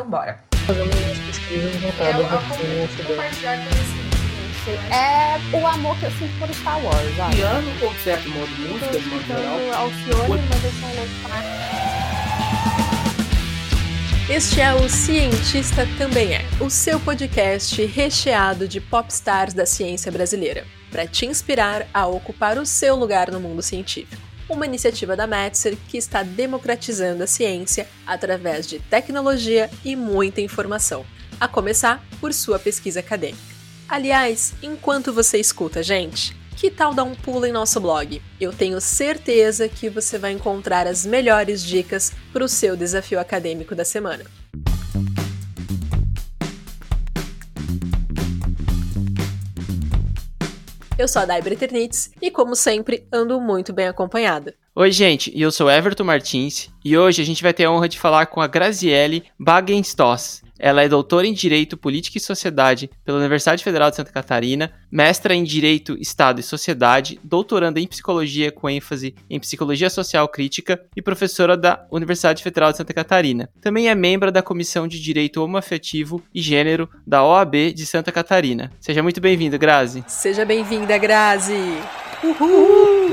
Então bora. Fazendo umas pesquisas voltadas É, compartilhar conhecimento. É o amor que eu sinto por Star Wars? Piano ou certo modo de música, de modo geral. Escutando Alcione, mas eu sou louco Este é o Cientista Também É, o seu podcast recheado de popstars da ciência brasileira, para te inspirar a ocupar o seu lugar no mundo científico. Uma iniciativa da Metzer que está democratizando a ciência através de tecnologia e muita informação, a começar por sua pesquisa acadêmica. Aliás, enquanto você escuta gente, que tal dar um pulo em nosso blog? Eu tenho certeza que você vai encontrar as melhores dicas para o seu desafio acadêmico da semana. Eu sou a Dai Ternitz e, como sempre, ando muito bem acompanhada. Oi, gente, eu sou Everton Martins e hoje a gente vai ter a honra de falar com a Graziele Bagenstoss. Ela é doutora em Direito, Política e Sociedade pela Universidade Federal de Santa Catarina, mestra em Direito, Estado e Sociedade, doutoranda em Psicologia com ênfase em Psicologia Social Crítica e professora da Universidade Federal de Santa Catarina. Também é membro da Comissão de Direito Homoafetivo e Gênero da OAB de Santa Catarina. Seja muito bem-vindo, Grazi. Seja bem-vinda, Grazi! Uhul!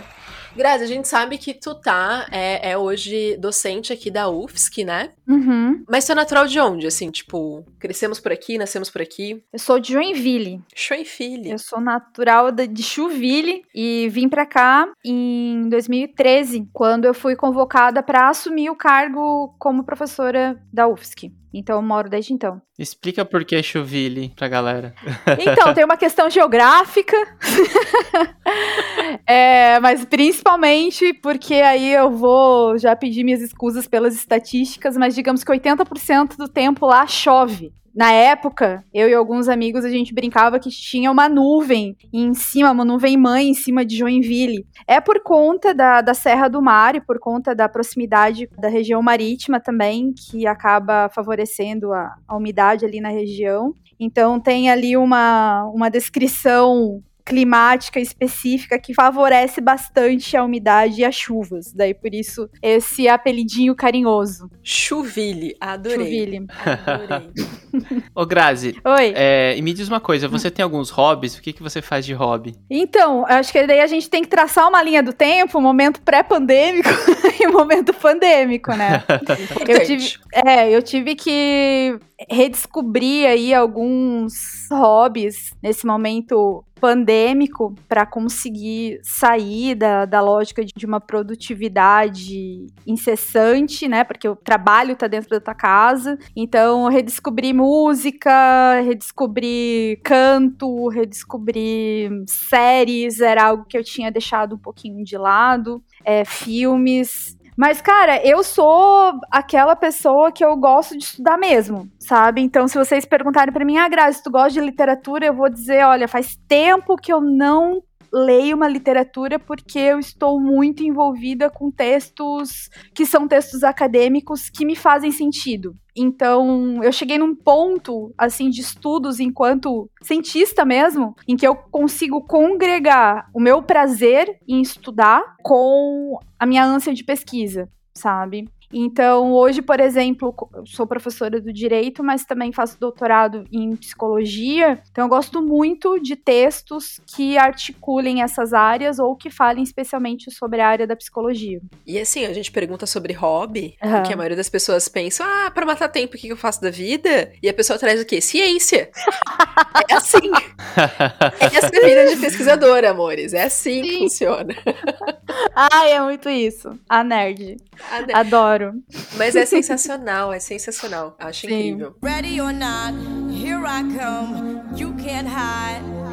Grazi, a gente sabe que tu tá, é, é, hoje docente aqui da UFSC, né? Uhum. Mas tu é natural de onde, assim, tipo, crescemos por aqui, nascemos por aqui? Eu sou de Joinville. Joinville. Eu sou natural de Chuville e vim pra cá em 2013, quando eu fui convocada para assumir o cargo como professora da UFSC. Então eu moro desde então. Explica por que Chuville pra galera. Então, tem uma questão geográfica, é, mas principalmente porque aí eu vou já pedir minhas escusas pelas estatísticas, mas digamos que 80% do tempo lá chove. Na época, eu e alguns amigos, a gente brincava que tinha uma nuvem em cima, uma nuvem mãe em cima de Joinville. É por conta da, da Serra do Mar e por conta da proximidade da região marítima também, que acaba favorecendo a, a umidade ali na região. Então, tem ali uma, uma descrição climática específica que favorece bastante a umidade e as chuvas. Daí por isso esse apelidinho carinhoso. Chuville, adorei. Chuville. Adorei. Ô Grazi, Oi. É, e me diz uma coisa, você tem alguns hobbies? O que, que você faz de hobby? Então, acho que daí a gente tem que traçar uma linha do tempo, um momento pré-pandêmico e um momento pandêmico, né? eu tive, é, eu tive que redescobrir aí alguns hobbies nesse momento pandêmico para conseguir sair da, da lógica de uma produtividade incessante, né? Porque o trabalho tá dentro da tua casa. Então, redescobrir música, redescobrir canto, redescobrir séries, era algo que eu tinha deixado um pouquinho de lado. É, filmes. Mas, cara, eu sou aquela pessoa que eu gosto de estudar mesmo, sabe? Então, se vocês perguntarem para mim, ah, Grazi, tu gosta de literatura? Eu vou dizer, olha, faz tempo que eu não leio uma literatura porque eu estou muito envolvida com textos que são textos acadêmicos que me fazem sentido. Então, eu cheguei num ponto, assim, de estudos enquanto cientista mesmo, em que eu consigo congregar o meu prazer em estudar com a minha ânsia de pesquisa, sabe? Então, hoje, por exemplo, sou professora do direito, mas também faço doutorado em psicologia. Então, eu gosto muito de textos que articulem essas áreas ou que falem especialmente sobre a área da psicologia. E assim, a gente pergunta sobre hobby, uhum. porque a maioria das pessoas pensa, ah, para matar tempo, o que eu faço da vida? E a pessoa traz o quê? Ciência. É assim. Essa é a vida de pesquisadora, amores. É assim Sim. que funciona. ah, é muito isso. A nerd. A nerd. Adoro. Mas é sensacional, é sensacional. Acho Sim. incrível. Ready or not, here I come, you can't hide.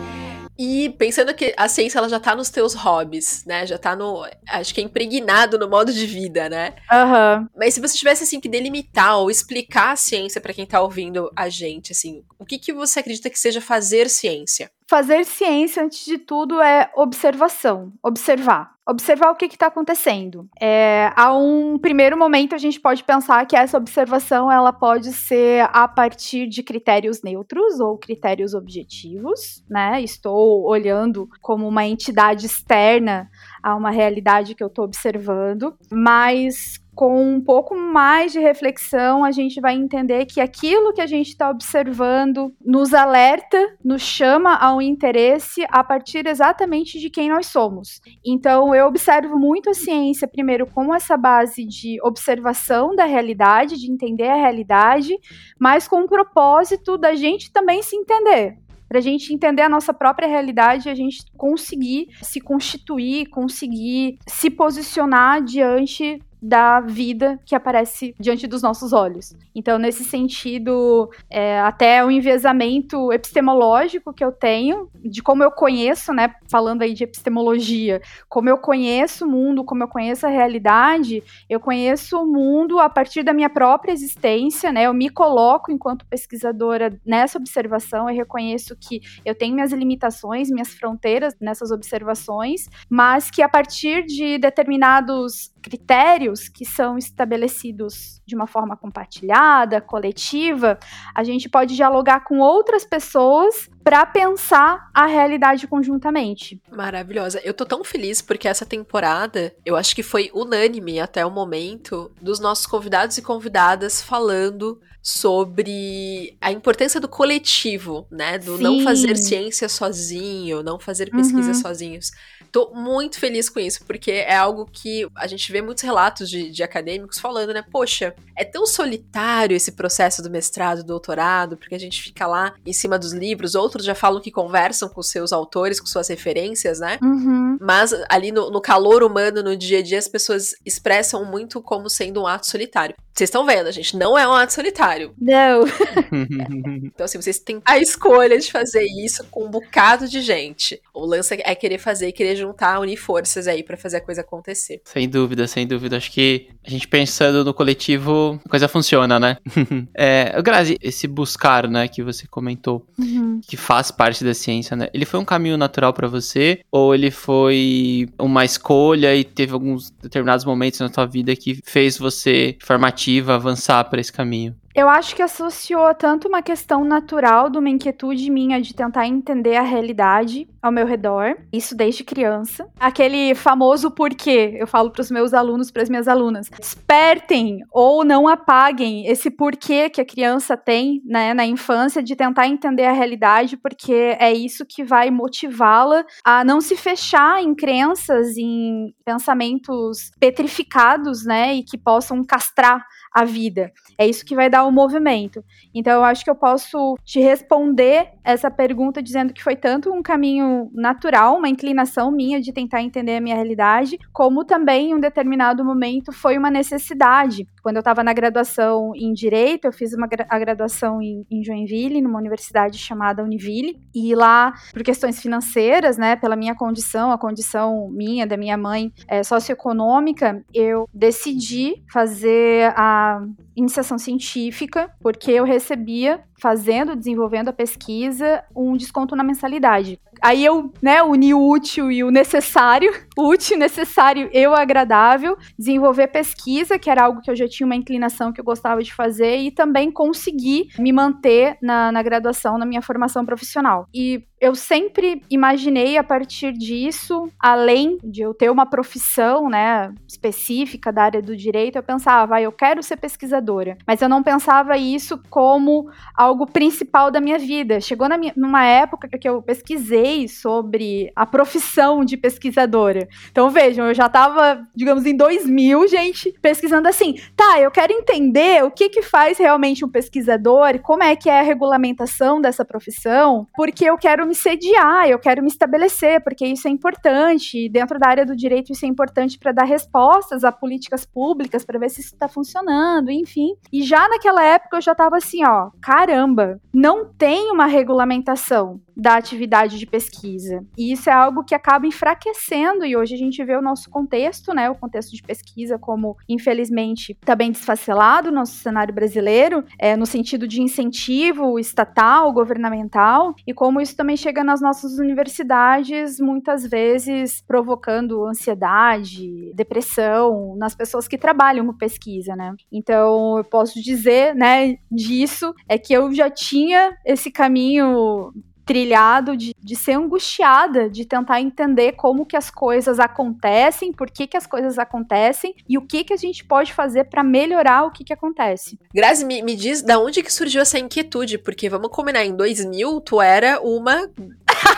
E pensando que a ciência ela já tá nos teus hobbies, né? Já tá no. Acho que é impregnado no modo de vida, né? Uhum. Mas se você tivesse assim que delimitar ou explicar a ciência para quem tá ouvindo a gente, assim, o que, que você acredita que seja fazer ciência? Fazer ciência, antes de tudo, é observação. Observar. Observar o que está acontecendo. É, a um primeiro momento, a gente pode pensar que essa observação ela pode ser a partir de critérios neutros ou critérios objetivos, né? Estou olhando como uma entidade externa a uma realidade que eu estou observando, mas com um pouco mais de reflexão, a gente vai entender que aquilo que a gente está observando nos alerta, nos chama ao interesse a partir exatamente de quem nós somos. Então, eu observo muito a ciência, primeiro, como essa base de observação da realidade, de entender a realidade, mas com o propósito da gente também se entender para a gente entender a nossa própria realidade e a gente conseguir se constituir, conseguir se posicionar diante da vida que aparece diante dos nossos olhos. Então, nesse sentido, é, até o enviesamento epistemológico que eu tenho, de como eu conheço, né, falando aí de epistemologia, como eu conheço o mundo, como eu conheço a realidade, eu conheço o mundo a partir da minha própria existência, né, eu me coloco enquanto pesquisadora nessa observação, eu reconheço que eu tenho minhas limitações, minhas fronteiras nessas observações, mas que a partir de determinados critérios que são estabelecidos de uma forma compartilhada, coletiva, a gente pode dialogar com outras pessoas para pensar a realidade conjuntamente. Maravilhosa. Eu tô tão feliz porque essa temporada, eu acho que foi unânime até o momento dos nossos convidados e convidadas falando sobre a importância do coletivo, né? Do Sim. não fazer ciência sozinho, não fazer pesquisa uhum. sozinhos. Tô muito feliz com isso, porque é algo que a gente vê muitos relatos de, de, acadêmicos falando, né? Poxa, é tão solitário esse processo do mestrado, do doutorado, porque a gente fica lá em cima dos livros. Outros já falam que conversam com seus autores, com suas referências, né? Uhum. Mas ali no, no calor humano, no dia a dia, as pessoas expressam muito como sendo um ato solitário. Vocês estão vendo, a gente não é um ato solitário. Não. então, assim, vocês têm a escolha de fazer isso com um bocado de gente. O lance é querer fazer, querer juntar, unir forças aí para fazer a coisa acontecer. Sem dúvida, sem dúvida. Acho que a gente pensando no coletivo, a coisa funciona, né? é, Grazi, esse buscar, né, que você comentou, uhum. que faz parte da ciência, né? Ele foi um caminho natural para você? Ou ele foi uma escolha e teve alguns determinados momentos na tua vida que fez você formativo avançar para esse caminho? Eu acho que associou tanto uma questão natural de uma inquietude minha de tentar entender a realidade ao meu redor, isso desde criança. Aquele famoso porquê, eu falo para os meus alunos, para as minhas alunas, despertem ou não apaguem esse porquê que a criança tem, né, na infância de tentar entender a realidade, porque é isso que vai motivá-la a não se fechar em crenças, em pensamentos petrificados, né, e que possam castrar a vida. É isso que vai dar o movimento. Então, eu acho que eu posso te responder essa pergunta dizendo que foi tanto um caminho natural, uma inclinação minha de tentar entender a minha realidade, como também em um determinado momento foi uma necessidade. Quando eu estava na graduação em Direito, eu fiz uma, a graduação em, em Joinville, numa universidade chamada Univille, e lá, por questões financeiras, né, pela minha condição, a condição minha, da minha mãe é, socioeconômica, eu decidi fazer a iniciação científica, porque eu recebia fazendo, desenvolvendo a pesquisa, um desconto na mensalidade. Aí eu, né, uni o útil e o necessário, o útil, necessário e o agradável, desenvolver pesquisa, que era algo que eu já tinha uma inclinação que eu gostava de fazer, e também conseguir me manter na, na graduação, na minha formação profissional. E eu sempre imaginei a partir disso, além de eu ter uma profissão, né, específica da área do direito, eu pensava, ah, eu quero ser pesquisadora. Mas eu não pensava isso como algo principal da minha vida. Chegou minha, numa época que eu pesquisei sobre a profissão de pesquisadora. Então vejam, eu já estava, digamos, em 2000, gente, pesquisando assim, tá, eu quero entender o que que faz realmente um pesquisador, como é que é a regulamentação dessa profissão, porque eu quero me sediar, eu quero me estabelecer, porque isso é importante. Dentro da área do direito, isso é importante para dar respostas a políticas públicas, para ver se isso está funcionando, enfim. E já naquela época eu já estava assim, ó, caramba, não tem uma regulamentação da atividade de pesquisa. E isso é algo que acaba enfraquecendo, e hoje a gente vê o nosso contexto, né, o contexto de pesquisa, como infelizmente está bem desfacelado no nosso cenário brasileiro, é, no sentido de incentivo estatal, governamental, e como isso também chega nas nossas universidades, muitas vezes provocando ansiedade, depressão nas pessoas que trabalham com pesquisa, né. Então, eu posso dizer, né, disso, é que eu já tinha esse caminho trilhado de, de ser angustiada, de tentar entender como que as coisas acontecem, por que, que as coisas acontecem e o que, que a gente pode fazer para melhorar o que, que acontece. Grazi, me, me diz da onde que surgiu essa inquietude, porque vamos combinar, em 2000 tu era uma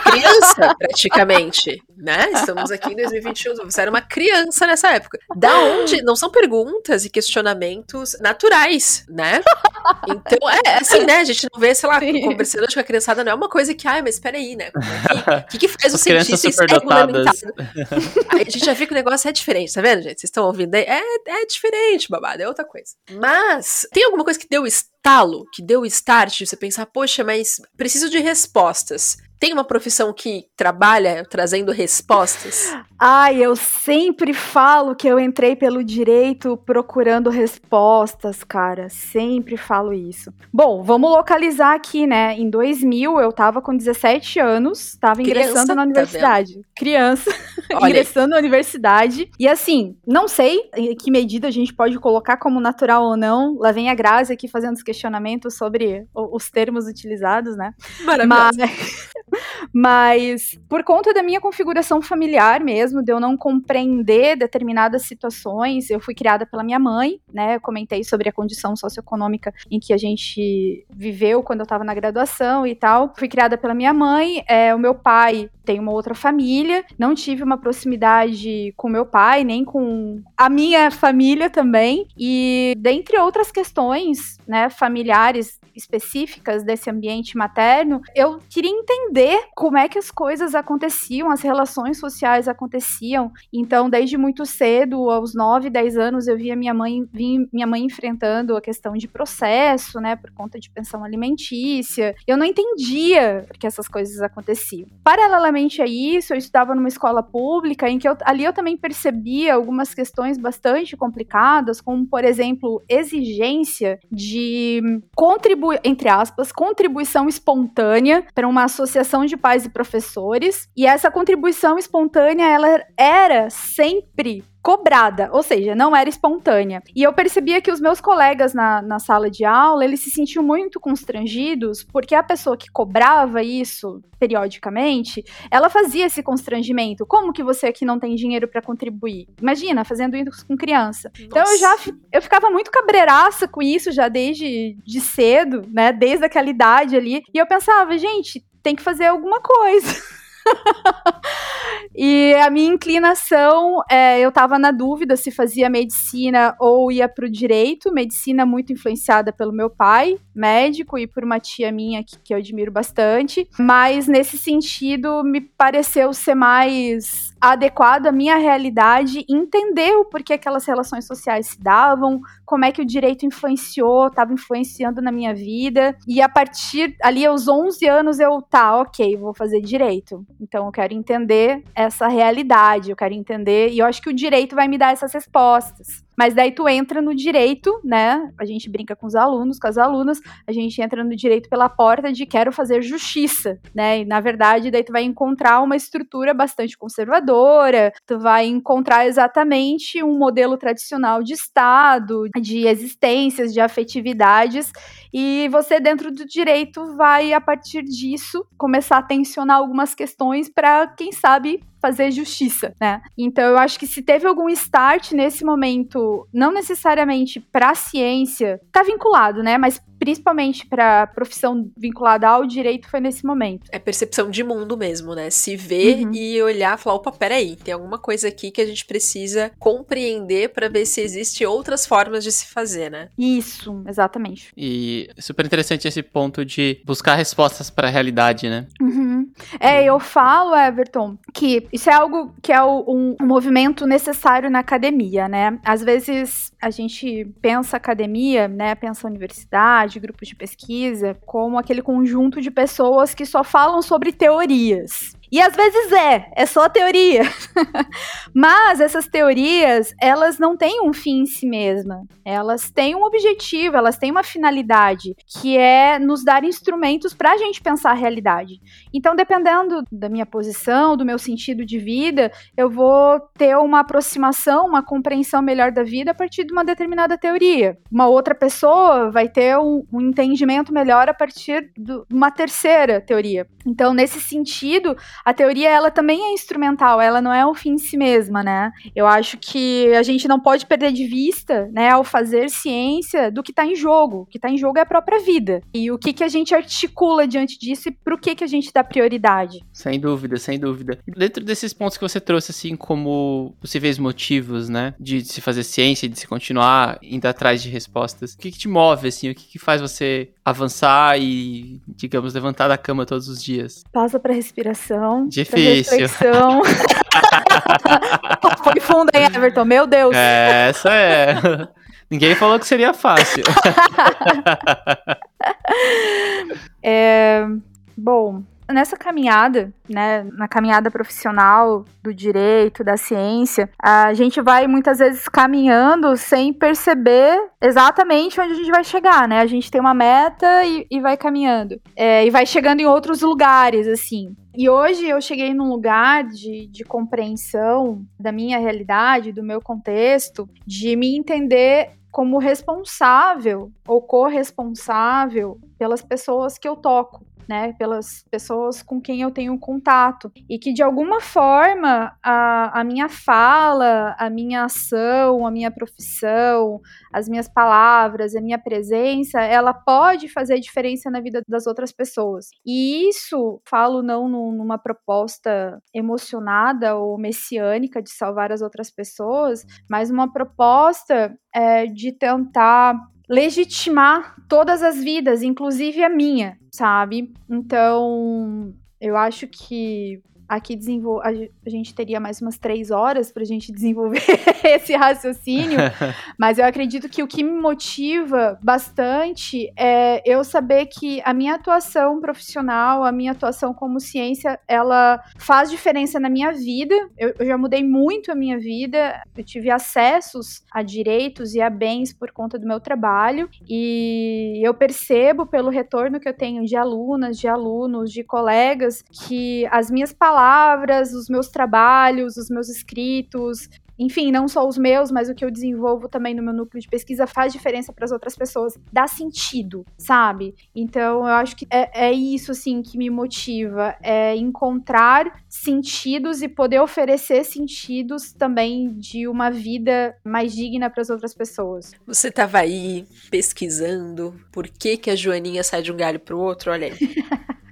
criança, praticamente, né? Estamos aqui em 2021, você era uma criança nessa época. Da onde? Não são perguntas e questionamentos naturais, né? Então, é assim, né? A gente não vê, sei lá, Sim. conversando com a criançada, não é uma coisa que, ai, mas peraí, né? O que, que, faz As o cientista regulamentado? Aí a gente já vê que o negócio é diferente, tá vendo, gente? Vocês estão ouvindo aí? É, é diferente, babado, é outra coisa. Mas, tem alguma coisa que deu estalo, que deu start, de você pensar, poxa, mas preciso de respostas. Tem uma profissão que trabalha trazendo respostas? Ai, eu sempre falo que eu entrei pelo direito procurando respostas, cara. Sempre falo isso. Bom, vamos localizar aqui, né? Em 2000, eu tava com 17 anos, tava ingressando na tá universidade. Tá Criança, ingressando na universidade. E assim, não sei em que medida a gente pode colocar como natural ou não. Lá vem a Grazi aqui fazendo os questionamentos sobre os termos utilizados, né? Maravilhoso. Mas... Mas por conta da minha configuração familiar mesmo, de eu não compreender determinadas situações, eu fui criada pela minha mãe, né? Eu comentei sobre a condição socioeconômica em que a gente viveu quando eu estava na graduação e tal. Fui criada pela minha mãe, é, o meu pai tem uma outra família, não tive uma proximidade com meu pai, nem com a minha família também. E dentre outras questões, né, familiares específicas desse ambiente materno, eu queria entender como é que as coisas aconteciam, as relações sociais aconteciam. Então, desde muito cedo, aos 9, 10 anos, eu via minha mãe, vi minha mãe enfrentando a questão de processo, né, por conta de pensão alimentícia. Eu não entendia que essas coisas aconteciam. Paralelamente a isso, eu estudava numa escola pública em que eu, ali eu também percebia algumas questões bastante complicadas, como, por exemplo, exigência de contribuir entre aspas, contribuição espontânea para uma associação de pais e professores. E essa contribuição espontânea, ela era sempre cobrada, ou seja, não era espontânea. E eu percebia que os meus colegas na, na sala de aula, eles se sentiam muito constrangidos, porque a pessoa que cobrava isso periodicamente, ela fazia esse constrangimento. Como que você aqui não tem dinheiro para contribuir? Imagina, fazendo isso com criança. Nossa. Então eu já eu ficava muito cabreiraça com isso já desde de cedo, né, desde aquela idade ali, e eu pensava, gente, tem que fazer alguma coisa. e a minha inclinação, é, eu estava na dúvida se fazia medicina ou ia para o direito. Medicina muito influenciada pelo meu pai, médico, e por uma tia minha que, que eu admiro bastante. Mas nesse sentido, me pareceu ser mais adequado à minha realidade, entender o porquê aquelas relações sociais se davam, como é que o direito influenciou, estava influenciando na minha vida. E a partir ali aos 11 anos eu, tá, ok, vou fazer direito. Então eu quero entender essa realidade, eu quero entender, e eu acho que o direito vai me dar essas respostas. Mas daí tu entra no direito, né? A gente brinca com os alunos, com as alunas, a gente entra no direito pela porta de quero fazer justiça, né? E na verdade, daí tu vai encontrar uma estrutura bastante conservadora, tu vai encontrar exatamente um modelo tradicional de Estado, de existências, de afetividades, e você dentro do direito vai a partir disso começar a tensionar algumas questões para quem sabe fazer justiça, né? Então eu acho que se teve algum start nesse momento, não necessariamente para a ciência, tá vinculado, né? Mas principalmente para profissão vinculada ao direito, foi nesse momento. É percepção de mundo mesmo, né? Se ver uhum. e olhar, falar, opa, peraí, tem alguma coisa aqui que a gente precisa compreender para ver se existe outras formas de se fazer, né? Isso, exatamente. E super interessante esse ponto de buscar respostas para a realidade, né? Uhum. É, eu falo, Everton, que isso é algo que é um, um movimento necessário na academia, né? Às vezes a gente pensa academia, né? Pensa universidade de grupos de pesquisa como aquele conjunto de pessoas que só falam sobre teorias. E às vezes é, é só teoria. Mas essas teorias, elas não têm um fim em si mesma. Elas têm um objetivo, elas têm uma finalidade, que é nos dar instrumentos para a gente pensar a realidade. Então, dependendo da minha posição, do meu sentido de vida, eu vou ter uma aproximação, uma compreensão melhor da vida a partir de uma determinada teoria. Uma outra pessoa vai ter um, um entendimento melhor a partir de uma terceira teoria. Então, nesse sentido, a teoria ela também é instrumental, ela não é um fim em si mesma, né? Eu acho que a gente não pode perder de vista, né, ao fazer ciência, do que está em jogo. O que está em jogo é a própria vida. E o que, que a gente articula diante disso e para o que, que a gente dá prioridade. Sem dúvida, sem dúvida. Dentro desses pontos que você trouxe, assim, como possíveis motivos, né, de se fazer ciência, de se continuar indo atrás de respostas, o que, que te move, assim, o que, que faz você avançar e, digamos, levantar da cama todos os dias? Pausa para respiração. Difícil. Foi fundo, hein, Everton? Meu Deus. É, essa é. Ninguém falou que seria fácil. é, bom, nessa caminhada, né, na caminhada profissional do direito, da ciência, a gente vai muitas vezes caminhando sem perceber exatamente onde a gente vai chegar, né? A gente tem uma meta e, e vai caminhando. É, e vai chegando em outros lugares, assim. E hoje eu cheguei num lugar de, de compreensão da minha realidade, do meu contexto, de me entender como responsável ou corresponsável pelas pessoas que eu toco né, pelas pessoas com quem eu tenho contato e que de alguma forma a, a minha fala, a minha ação, a minha profissão, as minhas palavras, a minha presença, ela pode fazer diferença na vida das outras pessoas. E isso, falo não numa proposta emocionada ou messiânica de salvar as outras pessoas, mas uma proposta é, de tentar legitimar todas as vidas, inclusive a minha, sabe? Então, eu acho que aqui desenvol... a gente teria mais umas três horas para a gente desenvolver esse raciocínio, mas eu acredito que o que me motiva bastante é eu saber que a minha atuação profissional, a minha atuação como ciência, ela faz diferença na minha vida. Eu, eu já mudei muito a minha vida, eu tive acessos a direitos e a bens por conta do meu trabalho, e eu percebo pelo retorno que eu tenho de alunas, de alunos, de colegas, que as minhas palavras palavras, os meus trabalhos, os meus escritos, enfim, não só os meus, mas o que eu desenvolvo também no meu núcleo de pesquisa faz diferença para as outras pessoas. Dá sentido, sabe? Então, eu acho que é, é, isso, assim, que me motiva. É encontrar sentidos e poder oferecer sentidos também de uma vida mais digna para as outras pessoas. Você estava aí pesquisando por que, que a Joaninha sai de um galho para o outro, olha aí.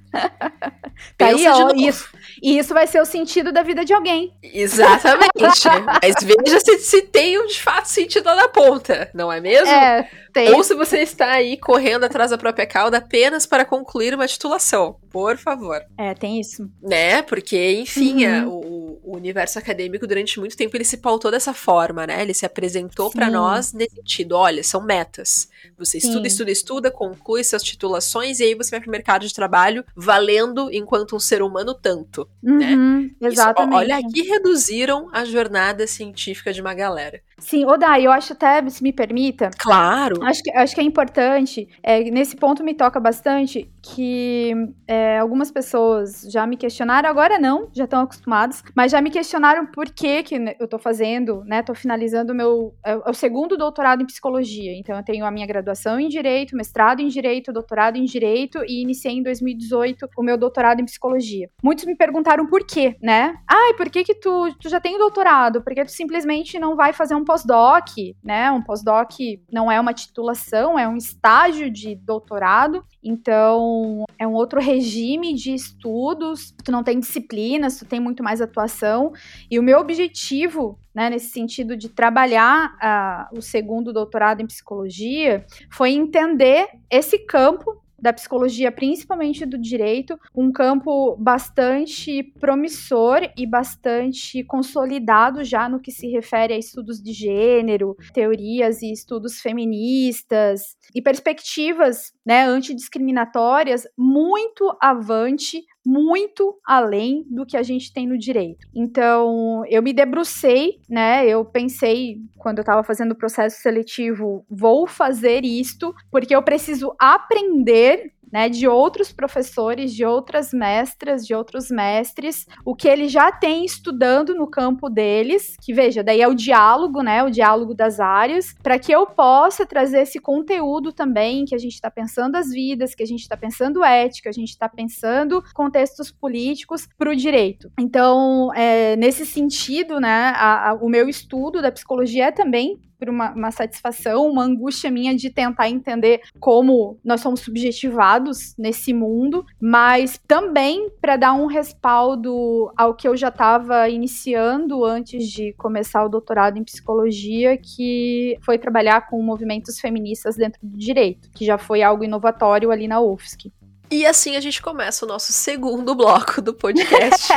tá aí, ó, isso, e isso vai ser o sentido da vida de alguém. Exatamente. Mas veja se, se tem de fato sentido lá na ponta, não é mesmo? É, tem. Ou se você está aí correndo atrás da própria cauda apenas para concluir uma titulação. Por favor. É, tem isso. Né? Porque, enfim, uhum. é, o, o, universo acadêmico, durante muito tempo, ele se pautou dessa forma, né? Ele se apresentou para nós nesse sentido. Olha, são metas. Você Sim. estuda, estuda, estuda, conclui suas titulações e aí você vai para o mercado de trabalho valendo enquanto um ser humano tanto, né? uhum, né? Exatamente. Isso, olha, aqui reduziram a jornada científica de uma galera. Sim, Dai, eu acho até, se me permita. Claro. Acho que, acho que é importante, é, nesse ponto me toca bastante, que é, algumas pessoas já me questionaram, agora não, já estão acostumados, mas já me questionaram por que, que eu estou fazendo, né? Tô finalizando o meu. É, é, o segundo doutorado em psicologia. Então, eu tenho a minha graduação em direito, mestrado em direito, doutorado em direito e iniciei em 2018 o meu doutorado em psicologia. Muitos me perguntaram por quê, né? Ai, por que, que tu, tu já tem o doutorado? Porque tu simplesmente não vai fazer um pós-doc, né? Um pós-doc não é uma titulação, é um estágio de doutorado. Então, é um outro regime de estudos, tu não tem disciplinas, tu tem muito mais atuação. E o meu objetivo, né, nesse sentido de trabalhar uh, o segundo doutorado em psicologia, foi entender esse campo da psicologia, principalmente do direito, um campo bastante promissor e bastante consolidado já no que se refere a estudos de gênero, teorias e estudos feministas e perspectivas, né, antidiscriminatórias muito avante muito além do que a gente tem no direito. Então, eu me debrucei, né? Eu pensei, quando eu estava fazendo o processo seletivo, vou fazer isto, porque eu preciso aprender né, de outros professores, de outras mestras, de outros mestres, o que eles já têm estudando no campo deles, que veja, daí é o diálogo, né, o diálogo das áreas, para que eu possa trazer esse conteúdo também, que a gente está pensando as vidas, que a gente está pensando ética, a gente está pensando contextos políticos para o direito. Então, é, nesse sentido, né, a, a, o meu estudo da psicologia é também por uma, uma, satisfação, uma angústia minha de tentar entender como nós somos subjetivados nesse mundo, mas também para dar um respaldo ao que eu já estava iniciando antes de começar o doutorado em psicologia, que foi trabalhar com movimentos feministas dentro do direito, que já foi algo inovatório ali na UFSC. E assim a gente começa o nosso segundo bloco do podcast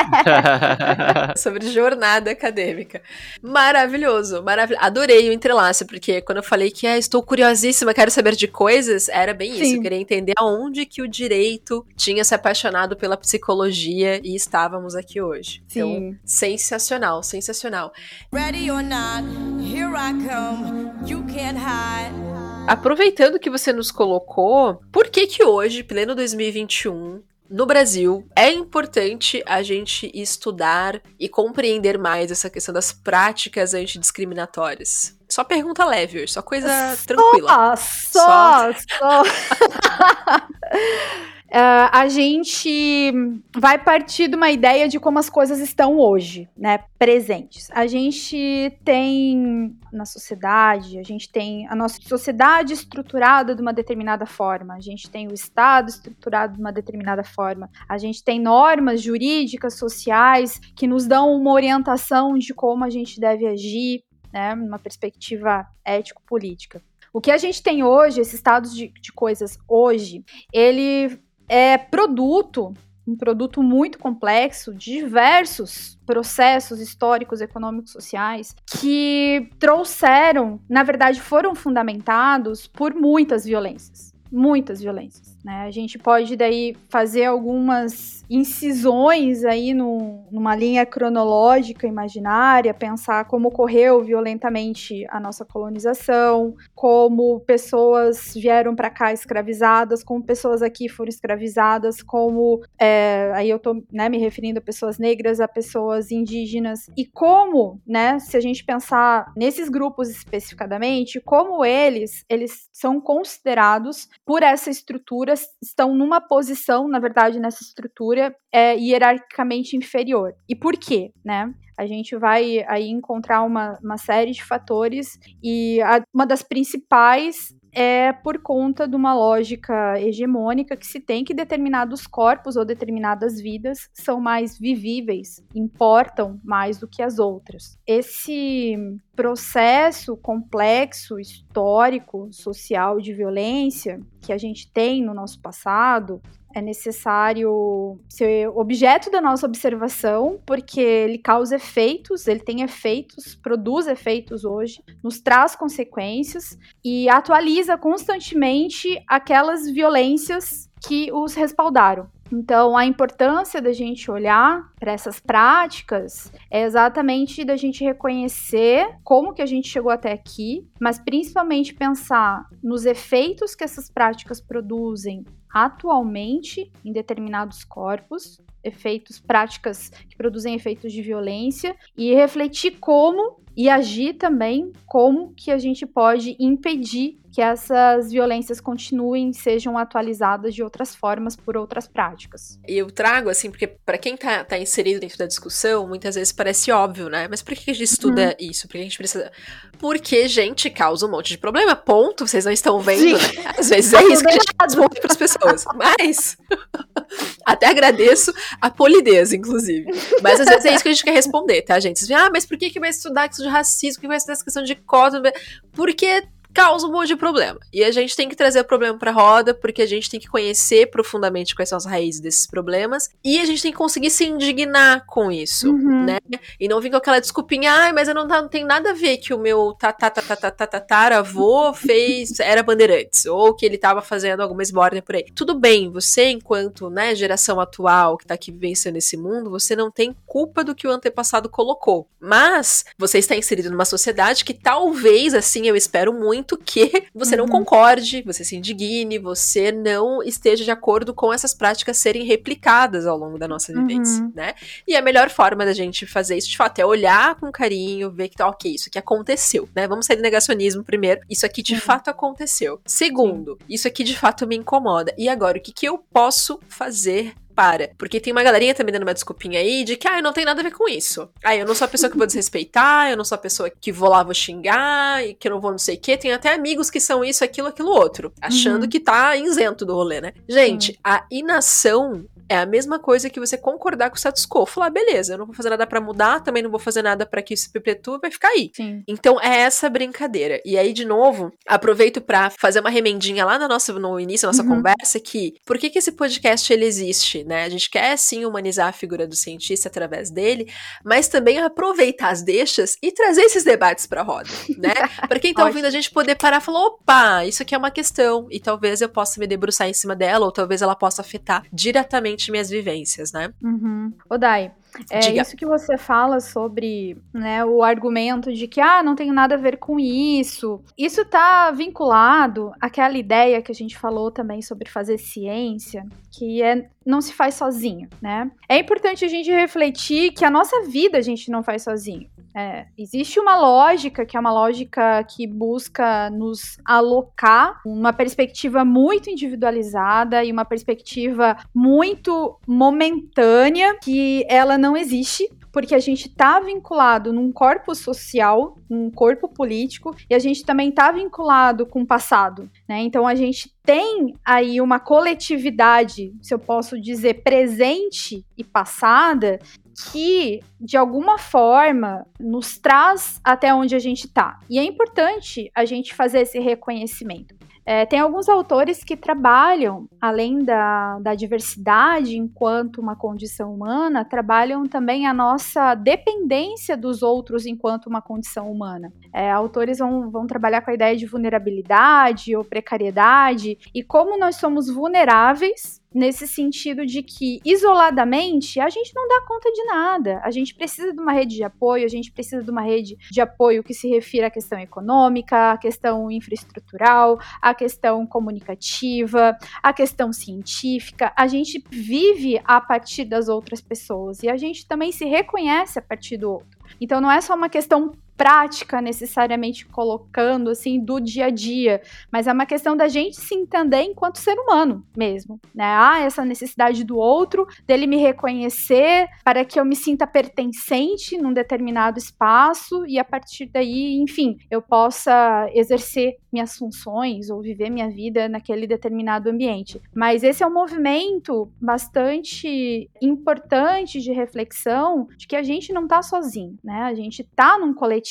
sobre jornada acadêmica. Maravilhoso, maravilhoso. Adorei o entrelace, porque quando eu falei que ah, estou curiosíssima, quero saber de coisas, era bem Sim. isso. Eu queria entender aonde que o direito tinha se apaixonado pela psicologia e estávamos aqui hoje. Sim. Então, sensacional, sensacional. Ready or not, here I come, you can't hide. Aproveitando que você nos colocou, por que que hoje, pleno 2021, no Brasil, é importante a gente estudar e compreender mais essa questão das práticas antidiscriminatórias? Só pergunta leve só coisa só, tranquila. Só, só. só. Uh, a gente vai partir de uma ideia de como as coisas estão hoje, né, presentes. A gente tem na sociedade, a gente tem a nossa sociedade estruturada de uma determinada forma, a gente tem o Estado estruturado de uma determinada forma, a gente tem normas jurídicas, sociais que nos dão uma orientação de como a gente deve agir, né, numa perspectiva ético-política. O que a gente tem hoje, esse estado de, de coisas hoje, ele é produto, um produto muito complexo, de diversos processos históricos, econômicos, sociais, que trouxeram, na verdade, foram fundamentados por muitas violências. Muitas violências. Né? A gente pode daí fazer algumas incisões aí no, numa linha cronológica imaginária, pensar como ocorreu violentamente a nossa colonização, como pessoas vieram para cá escravizadas, como pessoas aqui foram escravizadas, como é, aí eu estou né, me referindo a pessoas negras, a pessoas indígenas e como, né, se a gente pensar nesses grupos especificadamente, como eles eles são considerados por essa estrutura estão numa posição, na verdade, nessa estrutura é, hierarquicamente inferior. E por quê, né? A gente vai aí encontrar uma, uma série de fatores e a, uma das principais é por conta de uma lógica hegemônica que se tem que determinados corpos ou determinadas vidas são mais vivíveis, importam mais do que as outras. Esse processo complexo, histórico, social de violência que a gente tem no nosso passado, é necessário ser objeto da nossa observação, porque ele causa efeitos, ele tem efeitos, produz efeitos hoje, nos traz consequências e atualiza constantemente aquelas violências que os respaldaram. Então, a importância da gente olhar para essas práticas é exatamente da gente reconhecer como que a gente chegou até aqui, mas principalmente pensar nos efeitos que essas práticas produzem atualmente em determinados corpos, efeitos, práticas produzem efeitos de violência e refletir como e agir também como que a gente pode impedir que essas violências continuem, sejam atualizadas de outras formas por outras práticas. E eu trago, assim, porque para quem tá, tá, inserido dentro da discussão, muitas vezes parece óbvio, né? Mas por que a gente estuda uhum. isso? Por que a gente precisa. Porque, gente, causa um monte de problema, ponto. Vocês não estão vendo, né? Às vezes é isso que a gente responde pras pessoas. Mas. Até agradeço a polidez, inclusive. Mas às vezes é isso que a gente quer responder, tá, gente? Vocês ah, mas por que, que vai estudar questão de racismo? Por que vai estudar essa questão de cota? Porque causa um monte de problema. E a gente tem que trazer o problema pra roda, porque a gente tem que conhecer profundamente quais são as raízes desses problemas. E a gente tem que conseguir se indignar com isso, Uhum. né? E não vir com aquela desculpinha, ai, mas eu não, tá- não tem nada a ver que o meu tataravô fez, era bandeirantes, ou que ele tava fazendo alguma esbórnia por aí. Tudo bem, você, enquanto, né, geração atual que tá aqui vivenciando esse mundo, você não tem culpa do que o antepassado colocou. Mas você está inserido numa sociedade que talvez, assim, eu espero muito que você não Uhum. concorde, você se indigne, você não esteja de acordo com essas práticas serem replicadas ao longo da nossa vivência, Uhum. né? E a melhor forma da gente fazer isso, de fato, é olhar com carinho, ver que, ok, isso aqui aconteceu, né? Vamos sair do negacionismo primeiro. Isso aqui de Sim. fato aconteceu. Segundo, isso aqui de fato me incomoda. E agora, o que, que eu posso fazer para. Porque tem uma galerinha também dando uma desculpinha aí de que, ah, não tem nada a ver com isso. Ah, eu não sou a pessoa que vou desrespeitar, eu não sou a pessoa que vou lá, vou xingar, e que eu não vou não sei o quê. Tem até amigos que são isso, aquilo, aquilo outro. Achando Uhum. que tá isento do rolê, né? Gente, a inação é a mesma coisa que você concordar com o status quo. Falar, beleza, eu não vou fazer nada pra mudar, também não vou fazer nada pra que isso se perpetue, vai ficar aí. Sim. Então é essa brincadeira. E aí, de novo, aproveito pra fazer uma remendinha lá na nossa, no início da nossa Uhum. conversa que por que, que esse podcast ele existe, né? A gente quer sim humanizar a figura do cientista através dele, mas também aproveitar as deixas e trazer esses debates pra roda, né? Pra quem tá Ótimo. ouvindo a gente poder parar e falar, opa, isso aqui é uma questão e talvez eu possa me debruçar em cima dela ou talvez ela possa afetar diretamente minhas vivências, né? Uhum. Ô, Dai, é Diga. isso que você fala sobre né, o argumento de que ah, não tem nada a ver com isso. Isso tá vinculado àquela ideia que a gente falou também sobre fazer ciência, que é não se faz sozinho, né? É importante a gente refletir que a nossa vida a gente não faz sozinho. É, existe uma lógica que é uma lógica que busca nos alocar uma perspectiva muito individualizada e uma perspectiva muito momentânea que ela não existe porque a gente está vinculado num corpo social, num corpo político, e a gente também está vinculado com o passado, né? Então a gente tem aí uma coletividade, se eu posso dizer, presente e passada, que de alguma forma nos traz até onde a gente está. E é importante a gente fazer esse reconhecimento. É, tem alguns autores que trabalham, além da, da diversidade enquanto uma condição humana, trabalham também a nossa dependência dos outros enquanto uma condição humana. É, autores vão, vão trabalhar com a ideia de vulnerabilidade ou precariedade e como nós somos vulneráveis nesse sentido de que isoladamente a gente não dá conta de nada. A gente precisa de uma rede de apoio, a gente precisa de uma rede de apoio que se refira à questão econômica, à questão infraestrutural, à questão comunicativa, à questão científica. A gente vive a partir das outras pessoas e a gente também se reconhece a partir do outro. Então não é só uma questão prática necessariamente colocando assim do dia a dia, mas é uma questão da gente se entender enquanto ser humano mesmo, né? Ah, essa necessidade do outro, dele me reconhecer para que eu me sinta pertencente num determinado espaço e a partir daí, enfim, eu possa exercer minhas funções ou viver minha vida naquele determinado ambiente. Mas esse é um movimento bastante importante de reflexão de que a gente não tá sozinho, né? A gente tá num coletivo,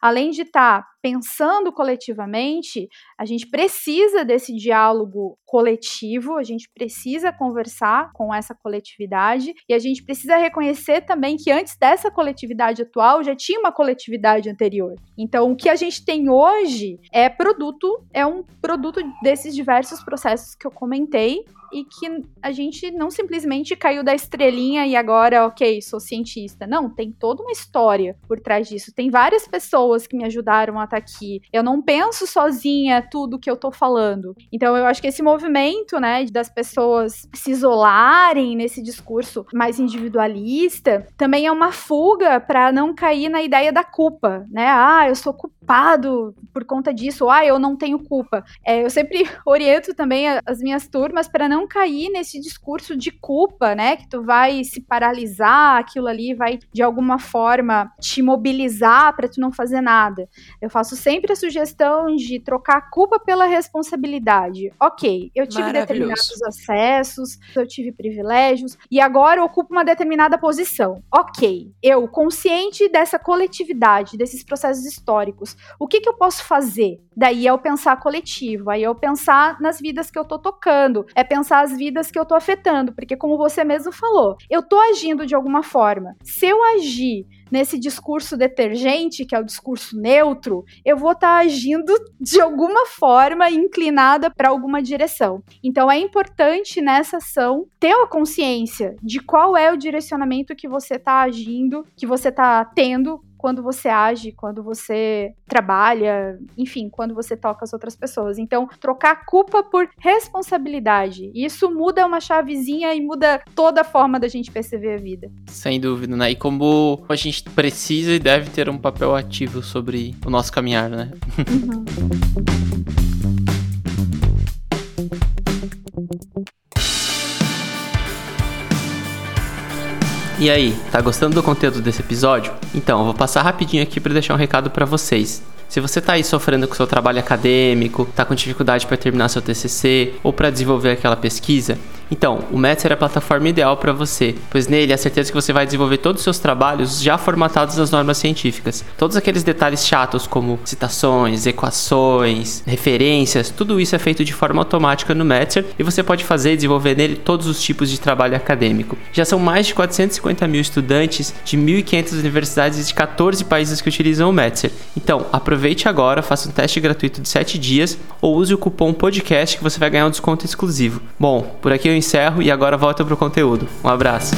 além de estar tá pensando coletivamente, a gente precisa desse diálogo coletivo, a gente precisa conversar com essa coletividade e a gente precisa reconhecer também que antes dessa coletividade atual já tinha uma coletividade anterior. Então, o que a gente tem hoje é produto, é um produto desses diversos processos que eu comentei e que a gente não simplesmente caiu da estrelinha e agora, ok, sou cientista. Não, tem toda uma história por trás disso. Tem várias pessoas que me ajudaram a estar aqui. Eu não penso sozinha tudo que eu tô falando. Então, eu acho que esse movimento, né, das pessoas se isolarem nesse discurso mais individualista, também é uma fuga para não cair na ideia da culpa, né? Ah, eu sou culpado por conta disso, ah, eu não tenho culpa. É, eu sempre oriento também as minhas turmas para não não cair nesse discurso de culpa, né? Que tu vai se paralisar, aquilo ali vai de alguma forma te mobilizar para tu não fazer nada. Eu faço sempre a sugestão de trocar a culpa pela responsabilidade. Ok, eu tive determinados acessos, eu tive privilégios e agora eu ocupo uma determinada posição. Ok, eu consciente dessa coletividade, desses processos históricos, o que, que eu posso fazer? Daí é o pensar coletivo, aí é o pensar nas vidas que eu tô tocando, é pensar as vidas que eu tô afetando, porque como você mesmo falou, eu tô agindo de alguma forma. Se eu agir nesse discurso detergente, que é o discurso neutro, eu vou estar tá agindo de alguma forma inclinada para alguma direção. Então é importante nessa ação ter a consciência de qual é o direcionamento que você está agindo, que você está tendo quando você age, quando você trabalha, enfim, quando você toca as outras pessoas. Então, trocar culpa por responsabilidade. Isso muda uma chavezinha e muda toda a forma da gente perceber a vida. Sem dúvida, né? E como a gente precisa e deve ter um papel ativo sobre o nosso caminhar, né? Uhum. E aí, tá gostando do conteúdo desse episódio? Então, eu vou passar rapidinho aqui para deixar um recado para vocês. Se você está aí sofrendo com seu trabalho acadêmico, está com dificuldade para terminar seu TCC ou para desenvolver aquela pesquisa, então o Metzer é a plataforma ideal para você, pois nele é certeza que você vai desenvolver todos os seus trabalhos já formatados nas normas científicas. Todos aqueles detalhes chatos como citações, equações, referências, tudo isso é feito de forma automática no Metzer e você pode fazer e desenvolver nele todos os tipos de trabalho acadêmico. Já são mais de 450 mil estudantes de 1.500 universidades de 14 países que utilizam o Metzer. Então, aproveite Aproveite agora, faça um teste gratuito de 7 dias ou use o cupom podcast que você vai ganhar um desconto exclusivo. Bom, por aqui eu encerro e agora volta pro conteúdo. Um abraço.